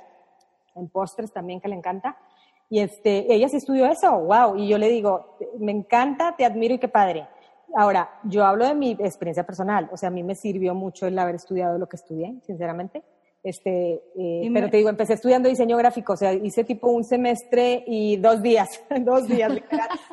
en postres también que le encanta. Y este, ella sí estudió eso, wow, y yo le digo, me encanta, te admiro y qué padre Ahora, yo hablo de mi experiencia personal, o sea, a mí me sirvió mucho el haber estudiado lo que estudié, sinceramente. Este, eh, pero te digo, empecé estudiando diseño gráfico, o sea, hice tipo un semestre y dos días, *laughs* dos días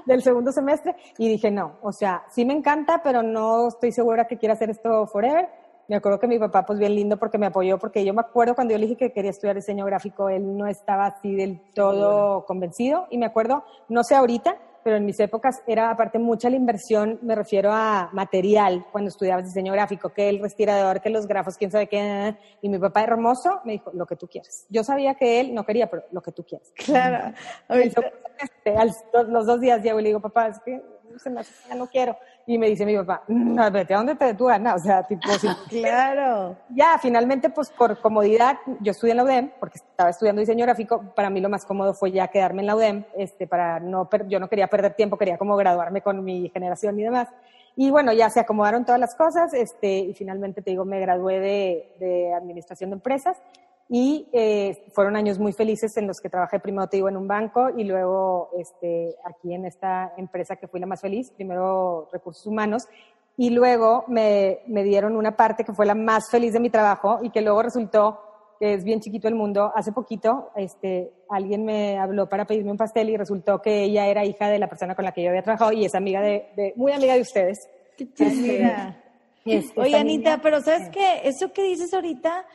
del segundo semestre, y dije, no, o sea, sí me encanta, pero no estoy segura que quiera hacer esto forever. Me acuerdo que mi papá, pues bien lindo, porque me apoyó, porque yo me acuerdo cuando yo le dije que quería estudiar diseño gráfico, él no estaba así del todo convencido, y me acuerdo, no sé ahorita, pero en mis épocas era aparte mucha la inversión, me refiero a material, cuando estudiabas diseño gráfico, que el respirador, que los grafos, quién sabe qué, y mi papá hermoso me dijo, lo que tú quieras. Yo sabía que él no quería, pero lo que tú quieras. Claro. Este, los dos días llego y le digo, papá, es que se me hace, ya no quiero. Y me dice mi papá, no, vete a donde te dé tu gana. O sea, tipo, *laughs* claro. Ya, finalmente, pues por comodidad, yo estudié en la UDEM, porque estaba estudiando diseño gráfico. Para mí lo más cómodo fue ya quedarme en la UDEM, este, para no, yo no quería perder tiempo, quería como graduarme con mi generación y demás. Y bueno, ya se acomodaron todas las cosas, este, y finalmente te digo, me gradué de, de administración de empresas y eh, fueron años muy felices en los que trabajé primero, te digo, en un banco y luego este, aquí en esta empresa que fui la más feliz, primero recursos humanos, y luego me, me dieron una parte que fue la más feliz de mi trabajo y que luego resultó que es bien chiquito el mundo. Hace poquito este, alguien me habló para pedirme un pastel y resultó que ella era hija de la persona con la que yo había trabajado y es amiga de, de muy amiga de ustedes. Qué este, Oye, Anita, pero ¿sabes qué? Eso que dices ahorita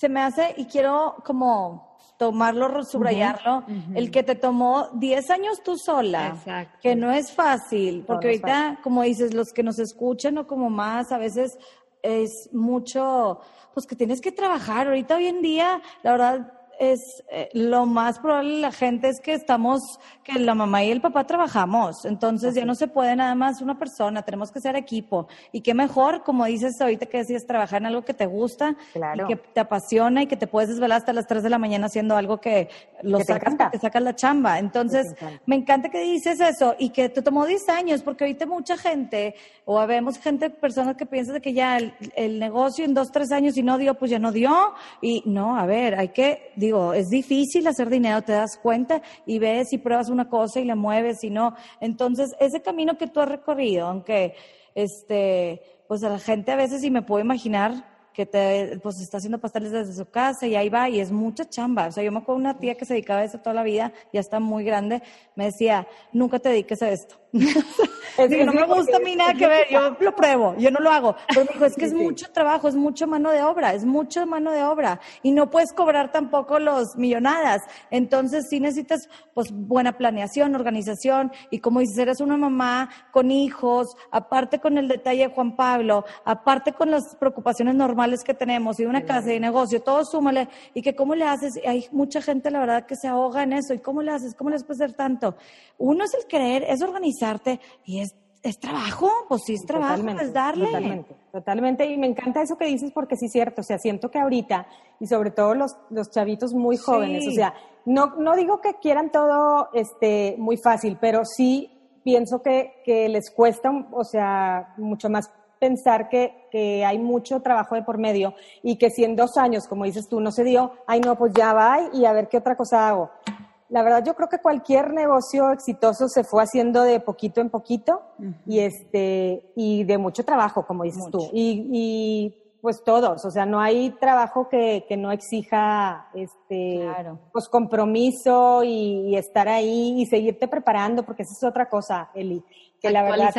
se me hace, y quiero como tomarlo, subrayarlo, el que te tomó 10 años tú sola, que no es fácil, porque ahorita, como dices, los que nos escuchan o como más, a veces es mucho, pues que tienes que trabajar. Ahorita hoy en día, la verdad, es eh, lo más probable la gente es que estamos, que la mamá y el papá trabajamos, entonces ya no se puede nada más una persona, tenemos que ser equipo. Y qué mejor, como dices ahorita que decías, trabajar en algo que te gusta y que te apasiona y que te puedes desvelar hasta las 3 de la mañana haciendo algo que lo sacas, te sacas la chamba. Entonces, me encanta que dices eso y que te tomó 10 años, porque ahorita mucha gente, o vemos gente, personas que piensan de que ya el, el negocio en dos, tres años y no dio, pues ya no dio. Y no, a ver, hay que, es difícil hacer dinero, te das cuenta y ves y pruebas una cosa y la mueves y no. Entonces, ese camino que tú has recorrido, aunque, este, pues a la gente a veces, y me puedo imaginar, que te, pues está haciendo pasteles desde su casa y ahí va y es mucha chamba. O sea, yo me acuerdo una tía que se dedicaba a eso toda la vida, ya está muy grande, me decía, nunca te dediques a esto. *laughs* es que no me gusta a mí nada que ver, yo lo pruebo, yo no lo hago. Pero me dijo, es que es mucho trabajo, es mucho mano de obra, es mucho mano de obra. Y no puedes cobrar tampoco los millonadas. Entonces sí necesitas pues buena planeación, organización. Y como dices, eres una mamá con hijos, aparte con el detalle de Juan Pablo, aparte con las preocupaciones normales que tenemos y una casa de negocio, todo súmale. Y que cómo le haces, hay mucha gente la verdad que se ahoga en eso. Y cómo le haces, cómo les puede hacer tanto. Uno es el creer, es organizar y es, es trabajo, pues sí es trabajo, es darle. Totalmente, totalmente. Y me encanta eso que dices porque sí es cierto, o sea, siento que ahorita, y sobre todo los, los chavitos muy jóvenes, o sea, no, no digo que quieran todo este, muy fácil, pero sí pienso que, que les cuesta, o sea, mucho más pensar que, que, hay mucho trabajo de por medio y que si en dos años, como dices tú, no se dio, ay no, pues ya va y a ver qué otra cosa hago la verdad yo creo que cualquier negocio exitoso se fue haciendo de poquito en poquito y este y de mucho trabajo, como dices tú. Y, y, pues todos, o sea, no hay trabajo que, que no exija este pues compromiso y, y, estar ahí y seguirte preparando, porque esa es otra cosa, Eli que la verdad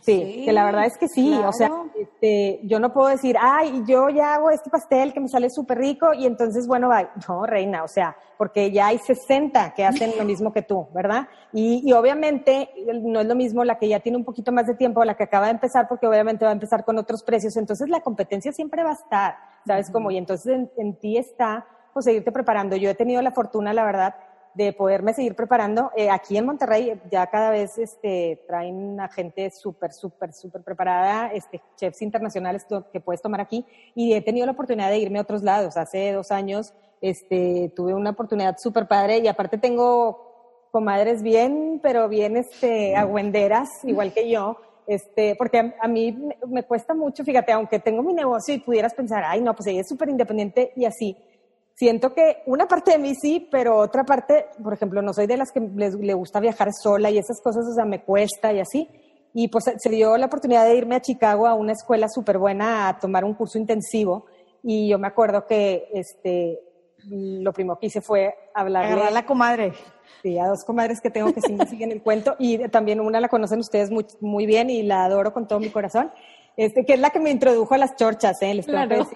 sí, que la verdad es que sí, o sea, este, yo no puedo decir, ay, yo ya hago este pastel que me sale súper rico y entonces, bueno, va, no, reina, o sea, porque ya hay 60 que hacen lo mismo que tú, ¿verdad? Y, y obviamente no es lo mismo la que ya tiene un poquito más de tiempo, la que acaba de empezar, porque obviamente va a empezar con otros precios, entonces la competencia siempre va a estar, ¿sabes cómo? Y entonces en, en ti está, pues, seguirte preparando. Yo he tenido la fortuna, la verdad, de poderme seguir preparando. Eh, aquí en Monterrey ya cada vez este, traen a gente súper, súper, súper preparada, este, chefs internacionales que puedes tomar aquí. Y he tenido la oportunidad de irme a otros lados. Hace dos años este, tuve una oportunidad súper padre y aparte tengo comadres bien, pero bien este, agüenderas, igual que yo. Este, porque a, a mí me, me, cuesta mucho, fíjate, aunque tengo mi negocio y pudieras pensar, ay, no, pues ella es súper independiente y así siento que una parte de mí sí, pero otra parte, por ejemplo, no soy de las que les, le gusta viajar sola y esas cosas, o sea, me cuesta y así. Y pues se dio la oportunidad de irme a Chicago a una escuela súper buena a tomar un curso intensivo. Y yo me acuerdo que este, lo primero que hice fue hablarle. a la comadre. Sí, a dos comadres que tengo que sí me siguen el cuento. Y también una la conocen ustedes muy, muy bien y la adoro con todo mi corazón. Este, que es la que me introdujo a las chorchas, ¿eh? Les claro.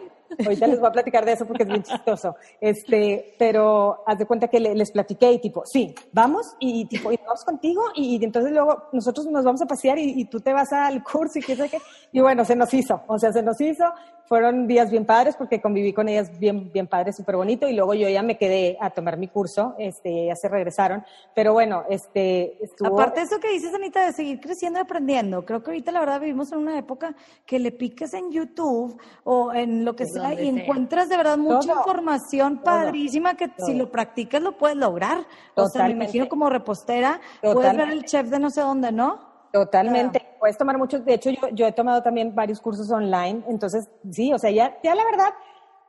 Ahorita les voy a platicar de eso porque es bien chistoso. Este, pero haz de cuenta que les platiqué y tipo, sí, vamos y tipo, y vamos contigo y, entonces luego nosotros nos vamos a pasear y, tú te vas al curso y qué sé qué. Y bueno, se nos hizo, o sea, se nos hizo. Fueron días bien padres porque conviví con ellas bien, bien padres, súper bonito. Y luego yo ya me quedé a tomar mi curso, este, ya se regresaron. Pero bueno, este, estuvo... Aparte eso que dices, Anita, de seguir creciendo y aprendiendo, creo que ahorita la verdad vivimos en una época que le piques en YouTube o en lo que sea y encuentras de verdad mucha información padrísima que si lo practicas lo puedes lograr. O sea, me imagino como repostera, puedes ver el chef de no sé dónde, ¿no? Totalmente. Puedes tomar muchos, de hecho yo, yo he tomado también varios cursos online, entonces sí, o sea, ya, ya la verdad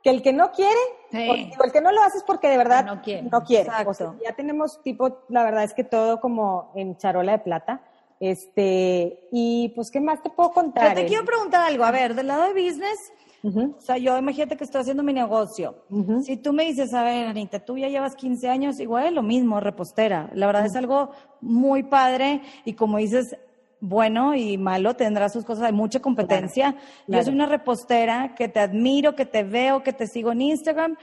que el que no quiere, el que no lo hace es porque de verdad no quiere. No quiere. O sea, ya tenemos tipo, la verdad es que todo como en charola de plata. Este, y pues, ¿qué más te puedo contar? Yo te quiero preguntar algo, a ver, del lado de business, o sea, yo imagínate que estoy haciendo mi negocio. Si tú me dices, a ver, Anita, tú ya llevas 15 años, igual es lo mismo, repostera. La verdad es algo muy padre y como dices, bueno y malo, tendrá sus cosas, hay mucha competencia. Yo soy una repostera que te admiro, que te veo, que te sigo en Instagram.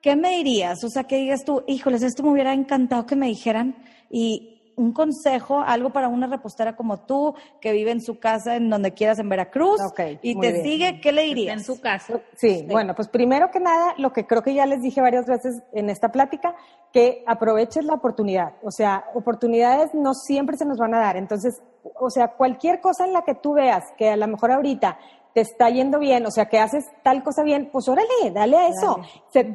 ¿Qué me dirías? O sea, que digas tú, híjoles, esto me hubiera encantado que me dijeran y un consejo, algo para una repostera como tú, que vive en su casa, en donde quieras, en Veracruz, y te sigue, ¿qué le dirías? En su casa. Sí, bueno, pues primero que nada, lo que creo que ya les dije varias veces en esta plática, que aproveches la oportunidad. O sea, oportunidades no siempre se nos van a dar. Entonces, o sea, cualquier cosa en la que tú veas que a lo mejor ahorita te está yendo bien, o sea, que haces tal cosa bien, pues órale, dale a eso.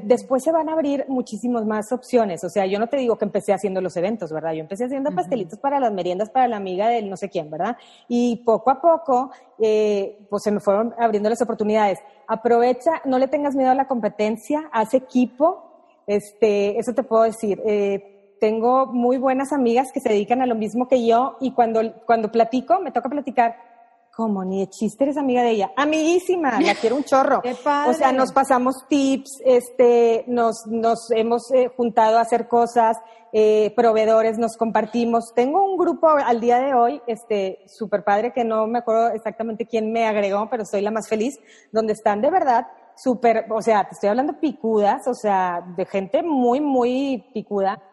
después se van a abrir muchísimas más opciones. O sea, yo no te digo que empecé haciendo los eventos, ¿verdad? Yo empecé haciendo pastelitos para las meriendas para la amiga del no sé quién, ¿verdad? Y poco a poco, eh, pues se me fueron abriendo las oportunidades. Aprovecha, no le tengas miedo a la competencia, haz equipo. Este, eso te puedo decir. Eh, tengo muy buenas amigas que se dedican a lo mismo que yo y cuando, cuando platico, me toca platicar como ni de chiste eres amiga de ella. Amiguísima, la *laughs* quiero un chorro. O sea, nos pasamos tips, este, nos, nos hemos eh, juntado a hacer cosas, eh, proveedores, nos compartimos. Tengo un grupo al día de hoy, este, súper padre, que no me acuerdo exactamente quién me agregó, pero soy la más feliz, donde están de verdad súper, o sea, te estoy hablando picudas, o sea, de gente muy, muy picuda,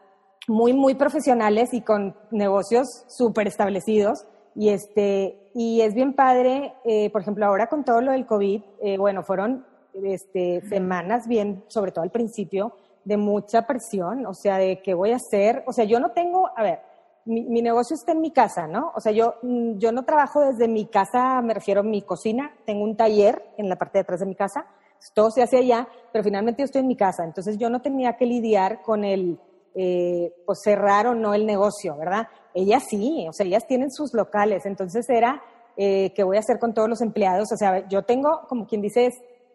muy, muy profesionales y con negocios súper establecidos y, este, y es bien padre, eh, por ejemplo, ahora con todo lo del COVID, eh, bueno, fueron este, semanas bien, sobre todo al principio, de mucha presión, o sea, de qué voy a hacer. O sea, yo no tengo, a ver, mi, mi, negocio está en mi casa, ¿no? O sea, yo, mm, yo no trabajo desde mi casa, me refiero a mi cocina, tengo un taller en la parte de atrás de mi casa, todo se hace allá, pero finalmente yo estoy en mi casa, entonces yo no tenía que lidiar con el, eh, pues cerrar o no el negocio, ¿verdad? Ellas sí, o sea, ellas tienen sus locales, entonces era, eh, ¿qué voy a hacer con todos los empleados? O sea, yo tengo, como quien dice,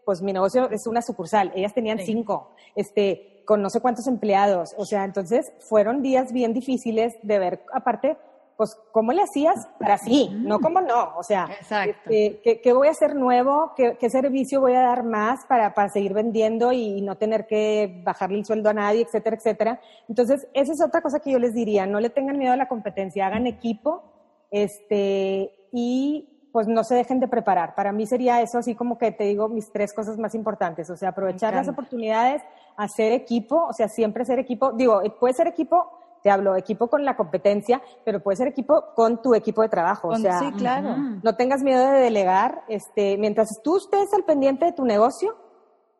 pues mi negocio es una sucursal, ellas tenían cinco, este, con no sé cuántos empleados, o sea, entonces fueron días bien difíciles de ver, aparte, pues, ¿cómo le hacías para sí? No como no. O sea, este, ¿qué, voy a hacer nuevo? ¿Qué, servicio voy a dar más para, para, seguir vendiendo y no tener que bajarle el sueldo a nadie, etcétera, etcétera? Entonces, esa es otra cosa que yo les diría. No le tengan miedo a la competencia, hagan equipo este, y pues no se dejen de preparar. Para mí sería eso así como que te digo mis tres cosas más importantes. O sea, aprovechar las oportunidades, hacer equipo, o sea, siempre ser equipo. Digo, puede ser equipo te hablo equipo con la competencia, pero puede ser equipo con tu equipo de trabajo. o sea, sí, claro. no tengas miedo de delegar. Este, mientras tú estés al pendiente de tu negocio,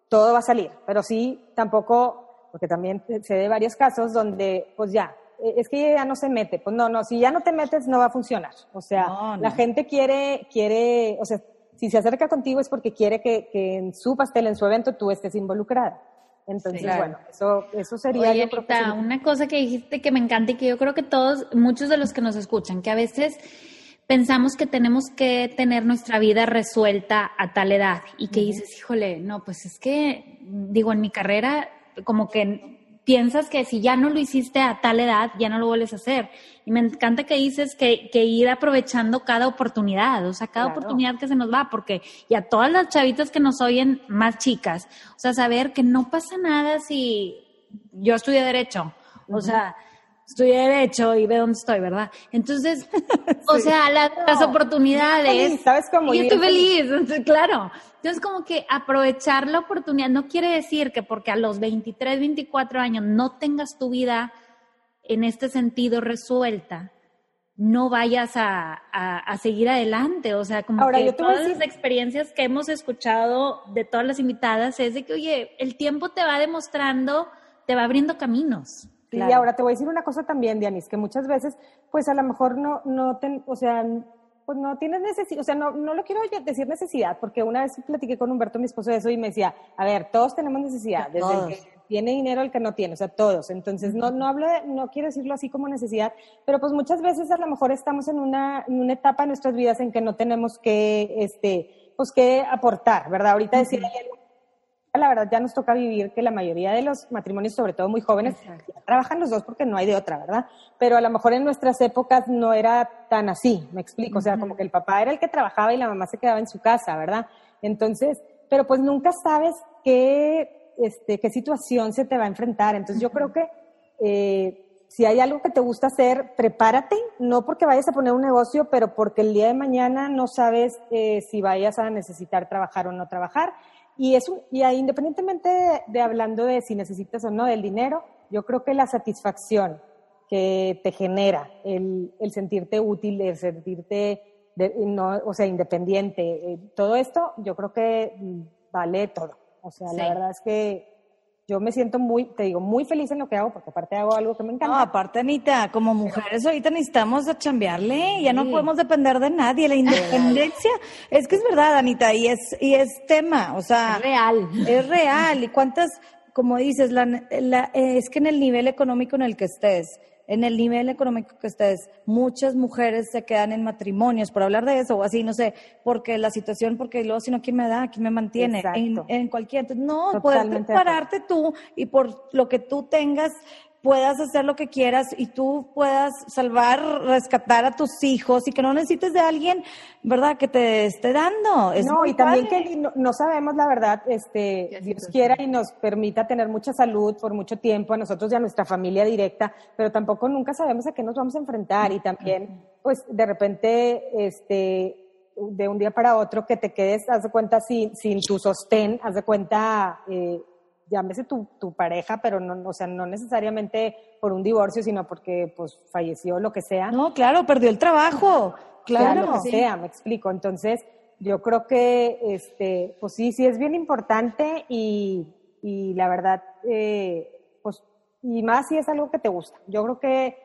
todo va a salir. Pero sí, tampoco, porque también sé de varios casos donde, pues ya, e, es que ya no se mete. Pues no, no, si ya no te metes, no va a funcionar. O sea, la gente quiere, quiere, o sea, si se acerca contigo es porque quiere que, que en su pastel, en su evento, tú estés involucrada. Entonces, bueno, eso, eso sería... Oye, una cosa que dijiste que me encanta y que yo creo que todos, muchos de los que nos escuchan, que a veces pensamos que tenemos que tener nuestra vida resuelta a tal edad y que dices, híjole, no, pues es que, digo, en mi carrera como que piensas que si ya no lo hiciste a tal edad, ya no lo vuelves a hacer. Y me encanta que dices que, que ir aprovechando cada oportunidad, o sea, cada oportunidad que se nos va, porque y a todas las chavitas que nos oyen más chicas, o sea, saber que no pasa nada si yo estudié derecho, o sea, estudié derecho y ve dónde estoy, ¿verdad? Entonces, *laughs* o sea, las oportunidades. ¿Sabes cómo? Y estoy feliz, entonces, *laughs* claro. Entonces, como que aprovechar la oportunidad no quiere decir que porque a los 23, 24 años no tengas tu vida en este sentido resuelta, no vayas a, seguir adelante. O sea, como que todas las experiencias que hemos escuchado de todas las invitadas es de que, oye, el tiempo te va demostrando, te va abriendo caminos. Y ahora te voy a decir una cosa también, Dianis, que muchas veces, pues a lo mejor no, no, o sea, pues no tienes necesidad, o sea, no, no lo quiero decir necesidad, porque una vez platiqué con Humberto, mi esposo, de eso y me decía, a ver, todos tenemos necesidad, *laughs* desde el que tiene dinero el que no tiene, o sea, todos. Entonces, no, no hablo, no quiero decirlo así como necesidad, pero pues muchas veces a lo mejor estamos en una, en una etapa de nuestras vidas en que no tenemos que, este, pues que aportar, ¿verdad? Ahorita decía la verdad ya nos toca vivir que la mayoría de los matrimonios, sobre todo muy jóvenes, trabajan los dos porque no hay de otra, ¿verdad? Pero a lo mejor en nuestras épocas no era tan así, me explico, o sea, como que el papá era el que trabajaba y la mamá se quedaba en su casa, ¿verdad? Entonces, pero pues nunca sabes qué, este, qué situación se te va a enfrentar. Entonces yo creo que eh, si hay algo que te gusta hacer, prepárate, no porque vayas a poner un negocio, pero porque el día de mañana no sabes eh, si vayas a necesitar trabajar o no trabajar y, eso, y ahí, independientemente de, hablando de si necesitas o no del dinero, yo creo que la satisfacción que te genera el, el sentirte útil, el sentirte, no, o sea, independiente, eh, todo esto, yo creo que mm, vale todo. O sea, la verdad es que yo me siento muy, te digo, muy feliz en lo que hago, porque aparte hago algo que me encanta. No, aparte, Anita, como mujeres ahorita necesitamos a chambearle, ya no podemos depender de nadie, la independencia, es que es verdad, Anita, y es, y es tema, o sea. Es real. Es real, y cuántas, como dices, la, la, es que en el nivel económico en el que estés, en el nivel económico que estés, muchas mujeres se quedan en matrimonios, por hablar de eso o así, no sé, porque la situación, porque luego si no, ¿quién me da? ¿Quién me mantiene? En, en, cualquier... no, puedes pararte tú y por lo que tú tengas puedas hacer lo que quieras y tú puedas salvar, rescatar a tus hijos y que no necesites de alguien, ¿verdad? Que te esté dando. no, y también que no, sabemos la verdad, este, Dios quiera y nos permita tener mucha salud por mucho tiempo a nosotros y a nuestra familia directa, pero tampoco nunca sabemos a qué nos vamos a enfrentar y también, pues, de repente, este, de un día para otro que te quedes, haz de cuenta, sin, sin tu sostén, haz de cuenta, eh, llámese tu, tu pareja, pero no, o sea, no necesariamente por un divorcio, sino porque pues falleció lo que sea. No, claro, perdió el trabajo, claro. Sea lo que sea, me explico. Entonces, yo creo que, este, pues sí, sí es bien importante y, y la verdad, eh, pues, y más si es algo que te gusta. Yo creo que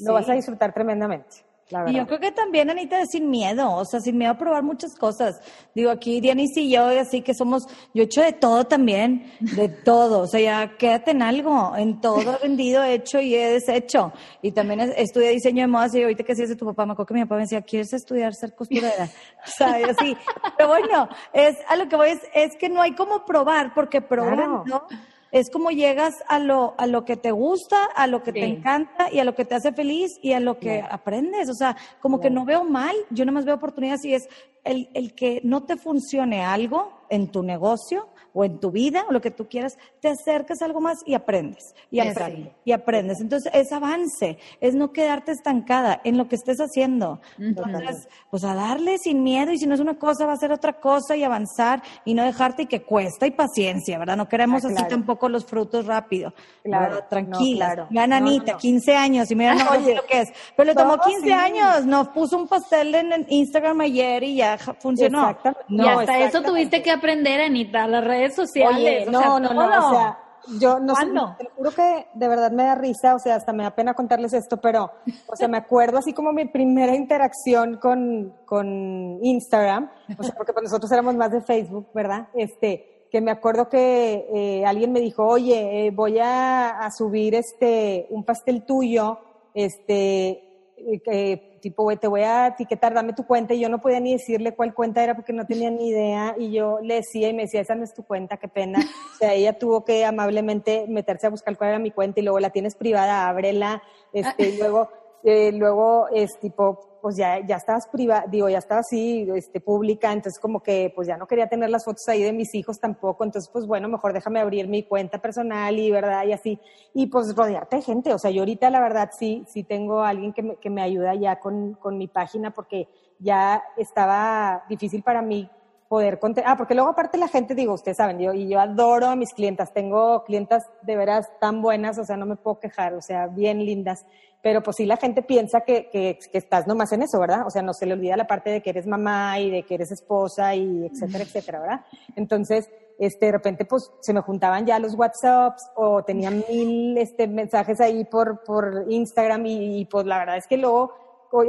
lo vas a disfrutar tremendamente. Y yo creo que también, Anita, es sin miedo, o sea, sin miedo a probar muchas cosas. Digo, aquí Dianis y yo, así que somos, yo he hecho de todo también, de *laughs* todo, o sea, ya quédate en algo, en todo he vendido, he hecho y he deshecho. Y también estudié diseño de modas y ahorita que hacías de tu papá, me acuerdo que mi papá me decía, ¿quieres estudiar ser costurera? *laughs* O sea, y así. Pero bueno, es, a lo que voy es, es que no hay como probar, porque probando... es como llegas a lo, a lo que te gusta, a lo que te encanta y a lo que te hace feliz y a lo que aprendes. O sea, como que no veo mal, yo no más veo oportunidades y es el, el que no te funcione algo en tu negocio, o en tu vida o lo que tú quieras, te acercas a algo más y aprendes, y aprendes, y aprendes. Entonces, es avance, es no quedarte estancada en lo que estés haciendo. Entonces, pues a darle sin miedo y si no es una cosa, va a ser otra cosa y avanzar y no dejarte y que cuesta y paciencia, ¿verdad? No queremos ah, así tampoco los frutos rápido. Claro, tranquila. Claro. Anita, 15 años y mira, no, Oye, lo que es. Pero le tomó 15 años, nos puso un pastel en Instagram ayer y ya funcionó. y hasta eso tuviste que aprender, Anita, las redes sociales. no, no, no, o sea, yo no sé, te juro que de verdad me da risa, o sea, hasta me da pena contarles esto, pero, o sea, me acuerdo así como mi primera interacción con, con Instagram, o sea, porque pues nosotros éramos más de Facebook, ¿verdad? Este, que me acuerdo que eh, alguien me dijo, oye, eh, voy a, a, subir este, un pastel tuyo, este, eh, tipo, te voy a etiquetar, dame tu cuenta, y yo no podía ni decirle cuál cuenta era porque no tenía ni idea, y yo le decía y me decía, esa no es tu cuenta, qué pena. O sea, ella tuvo que amablemente meterse a buscar cuál era mi cuenta, y luego la tienes privada, ábrela, este, y luego, eh, luego es tipo, pues ya, ya estabas privada, digo, ya estaba así, este, pública, entonces como que pues ya no quería tener las fotos ahí de mis hijos tampoco, entonces pues bueno, mejor déjame abrir mi cuenta personal y verdad, y así, y pues rodearte de gente, o sea, yo ahorita la verdad sí, sí tengo a alguien que me, que me ayuda ya con, con mi página porque ya estaba difícil para mí poder contar. Ah, porque luego aparte la gente, digo, ustedes saben, yo, y yo adoro a mis clientas, tengo clientas de veras tan buenas, o sea, no me puedo quejar, o sea, bien lindas, pero pues sí la gente piensa que, que, que estás nomás en eso, ¿verdad? O sea, no se le olvida la parte de que eres mamá y de que eres esposa y etcétera, etcétera, ¿verdad? Entonces, este, de repente pues se me juntaban ya los WhatsApps o tenía mil este, mensajes ahí por, por Instagram y, y pues la verdad es que luego,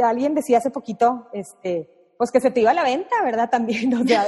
alguien decía hace poquito, este, pues que se te iba a la venta, ¿verdad? También, *laughs* o sea,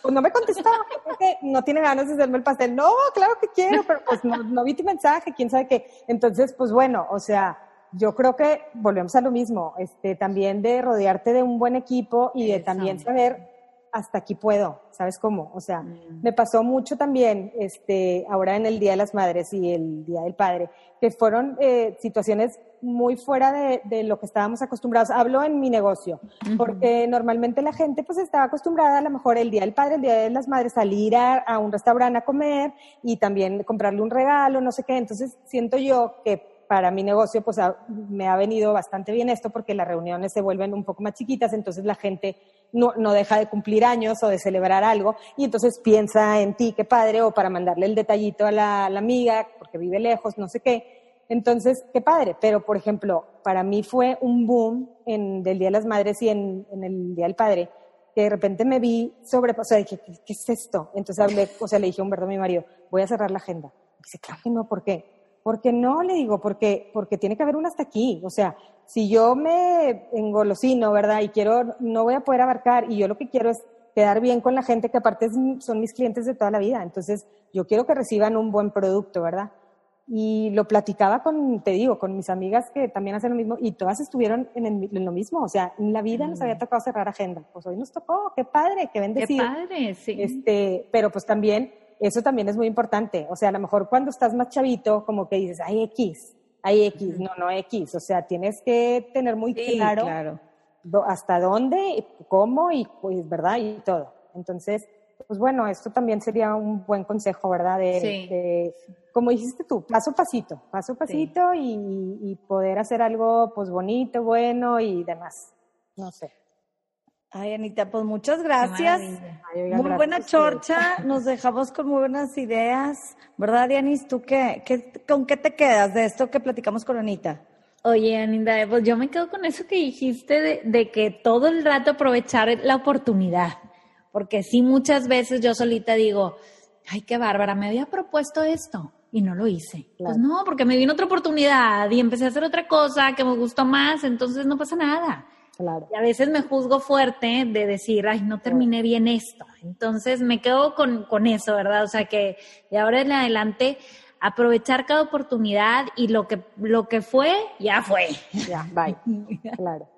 pues no me contestó, porque no tiene ganas de hacerme el pastel. No, claro que quiero, pero pues no, no vi tu mensaje, quién sabe qué. Entonces, pues bueno, o sea, yo creo que volvemos a lo mismo, este, también de rodearte de un buen equipo y de también saber hasta aquí puedo, ¿sabes cómo? O sea, mm. me pasó mucho también, este, ahora en el Día de las Madres y el Día del Padre, que fueron eh, situaciones muy fuera de, de, lo que estábamos acostumbrados. Hablo en mi negocio, porque normalmente la gente pues estaba acostumbrada a lo mejor el Día del Padre, el Día de las Madres, salir a, a un restaurante a comer y también comprarle un regalo, no sé qué. Entonces siento yo que para mi negocio, pues me ha venido bastante bien esto porque las reuniones se vuelven un poco más chiquitas, entonces la gente no, no, deja de cumplir años o de celebrar algo y entonces piensa en ti, qué padre, o para mandarle el detallito a la, la amiga porque vive lejos, no sé qué. Entonces, qué padre. Pero, por ejemplo, para mí fue un boom en, del Día de las Madres y en, en el Día del Padre, que de repente me vi sobre, o sea, dije, ¿qué, es esto? Entonces hablé, o sea, le dije a Humberto, a mi marido, voy a cerrar la agenda. dice, claro que no, ¿por qué? Porque no, le digo, porque, porque tiene que haber un hasta aquí. O sea, si yo me engolosino, ¿verdad? Y quiero, no voy a poder abarcar y yo lo que quiero es quedar bien con la gente que aparte son mis clientes de toda la vida. Entonces, yo quiero que reciban un buen producto, ¿verdad? Y lo platicaba con, te digo, con mis amigas que también hacen lo mismo y todas estuvieron en, en lo mismo. O sea, en la vida nos había mm. tocado cerrar agenda. Pues hoy nos tocó, qué padre, qué bendecido. Qué padre, sí. Este, pero pues también eso también es muy importante. O sea, a lo mejor cuando estás más chavito, como que dices, hay X, hay X, no, no X. O sea, tienes que tener muy claro, claro. hasta dónde, cómo y pues, ¿verdad? Y todo. Entonces, pues bueno, esto también sería un buen consejo, ¿verdad? De, como dijiste tú, paso a pasito, paso a pasito y, y, poder hacer algo pues bonito, bueno y demás. No sé. Ay, Anita, pues muchas gracias. muy buena chorcha, nos dejamos con muy buenas ideas. ¿Verdad, Dianis? ¿Tú qué, qué, con qué te quedas de esto que platicamos con Anita? Oye, Anita, pues yo me quedo con eso que dijiste de, de, que todo el rato aprovechar la oportunidad. Porque sí, muchas veces yo solita digo, ay, qué bárbara, me había propuesto esto y no lo hice. Pues no, porque me vino otra oportunidad y empecé a hacer otra cosa que me gustó más, entonces no pasa nada. Y a veces me juzgo fuerte de decir, ay, no terminé bien esto. Entonces me quedo con, con eso, ¿verdad? O sea que de ahora en adelante aprovechar cada oportunidad y lo que, lo que fue, ya fue. Ya, bye. *laughs* claro.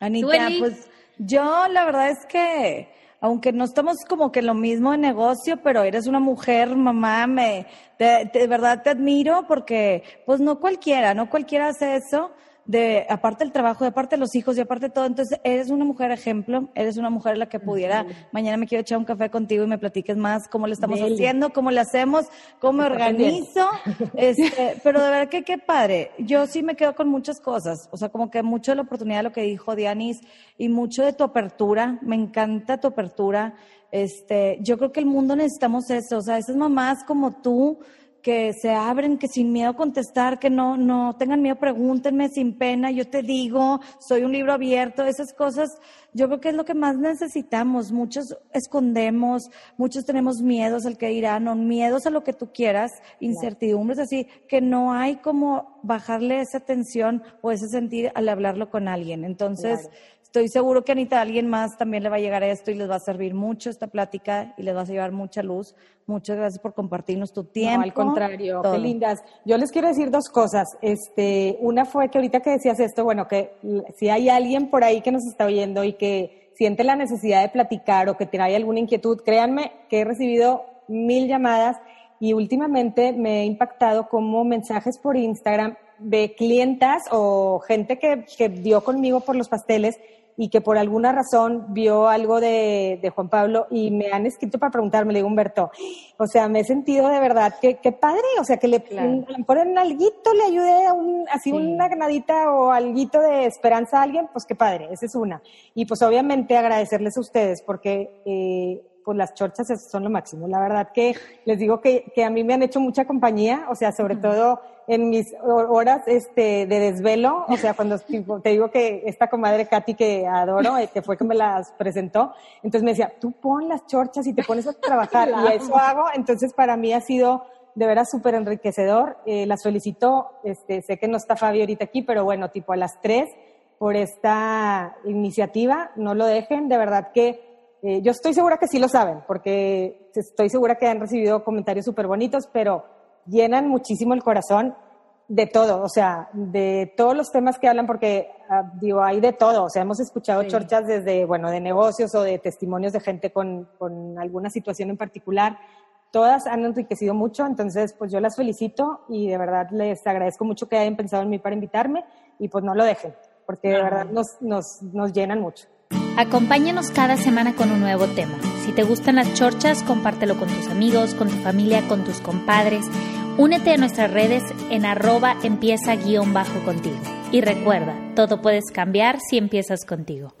Anita, pues yo la verdad es que, aunque no estamos como que lo mismo en negocio, pero eres una mujer, mamá, me, de, de verdad te admiro porque, pues no cualquiera, no cualquiera hace eso de aparte del trabajo, de aparte de los hijos y aparte de todo, entonces eres una mujer ejemplo, eres una mujer la que pudiera, mañana me quiero echar un café contigo y me platiques más cómo le estamos haciendo, cómo le hacemos, cómo me organizo, este, *laughs* pero de verdad que qué padre, yo sí me quedo con muchas cosas, o sea, como que mucho de la oportunidad de lo que dijo Dianis y mucho de tu apertura, me encanta tu apertura, este, yo creo que el mundo necesitamos eso, o sea, esas mamás como tú, que se abren, que sin miedo contestar, que no, no tengan miedo, pregúntenme sin pena, yo te digo, soy un libro abierto, esas cosas, yo creo que es lo que más necesitamos. Muchos escondemos, muchos tenemos miedos al que dirán, o miedos a lo que tú quieras, incertidumbres así, que no hay como bajarle esa tensión o ese sentir al hablarlo con alguien. Entonces, Estoy seguro que Anita, alguien más también le va a llegar a esto y les va a servir mucho esta plática y les va a llevar mucha luz. Muchas gracias por compartirnos tu tiempo. No, al contrario, qué lindas. Yo les quiero decir dos cosas. Este, una fue que ahorita que decías esto, bueno, que si hay alguien por ahí que nos está oyendo y que siente la necesidad de platicar o que tiene alguna inquietud, créanme que he recibido mil llamadas y últimamente me he impactado como mensajes por Instagram de clientas o gente que, que dio conmigo por los pasteles y que por alguna razón vio algo de, de, Juan Pablo y me han escrito para preguntarme, le digo Humberto, o sea, me he sentido de verdad que, que padre, o sea, que le claro. ponen alguito, le ayude a un, así una granadita o alguito de esperanza a alguien, pues qué padre, esa es una. Y pues obviamente agradecerles a ustedes porque eh, pues las chorchas son lo máximo. La verdad que les digo que, que a mí me han hecho mucha compañía, o sea, sobre todo en mis horas este, de desvelo, o sea, cuando *laughs* te digo que esta comadre Katy que adoro, eh, que fue que me las presentó, entonces me decía, tú pon las chorchas y te pones a trabajar, y eso hago, entonces para mí ha sido de veras súper enriquecedor, eh, las felicito, este, sé que no está Fabio ahorita aquí, pero bueno, tipo a las tres, por esta iniciativa, no lo dejen, de verdad que eh, yo estoy segura que sí lo saben, porque estoy segura que han recibido comentarios súper bonitos, pero llenan muchísimo el corazón de todo, o sea, de todos los temas que hablan, porque ah, digo, hay de todo, o sea, hemos escuchado chorchas desde, bueno, de negocios o de testimonios de gente con, con alguna situación en particular. Todas han enriquecido mucho, entonces, pues yo las felicito y de verdad les agradezco mucho que hayan pensado en mí para invitarme y pues no lo dejen, porque de verdad nos, nos, nos llenan mucho. Acompáñanos cada semana con un nuevo tema. Si te gustan las chorchas, compártelo con tus amigos, con tu familia, con tus compadres. Únete a nuestras redes en arroba empieza guion bajo contigo. Y recuerda, todo puedes cambiar si empiezas contigo.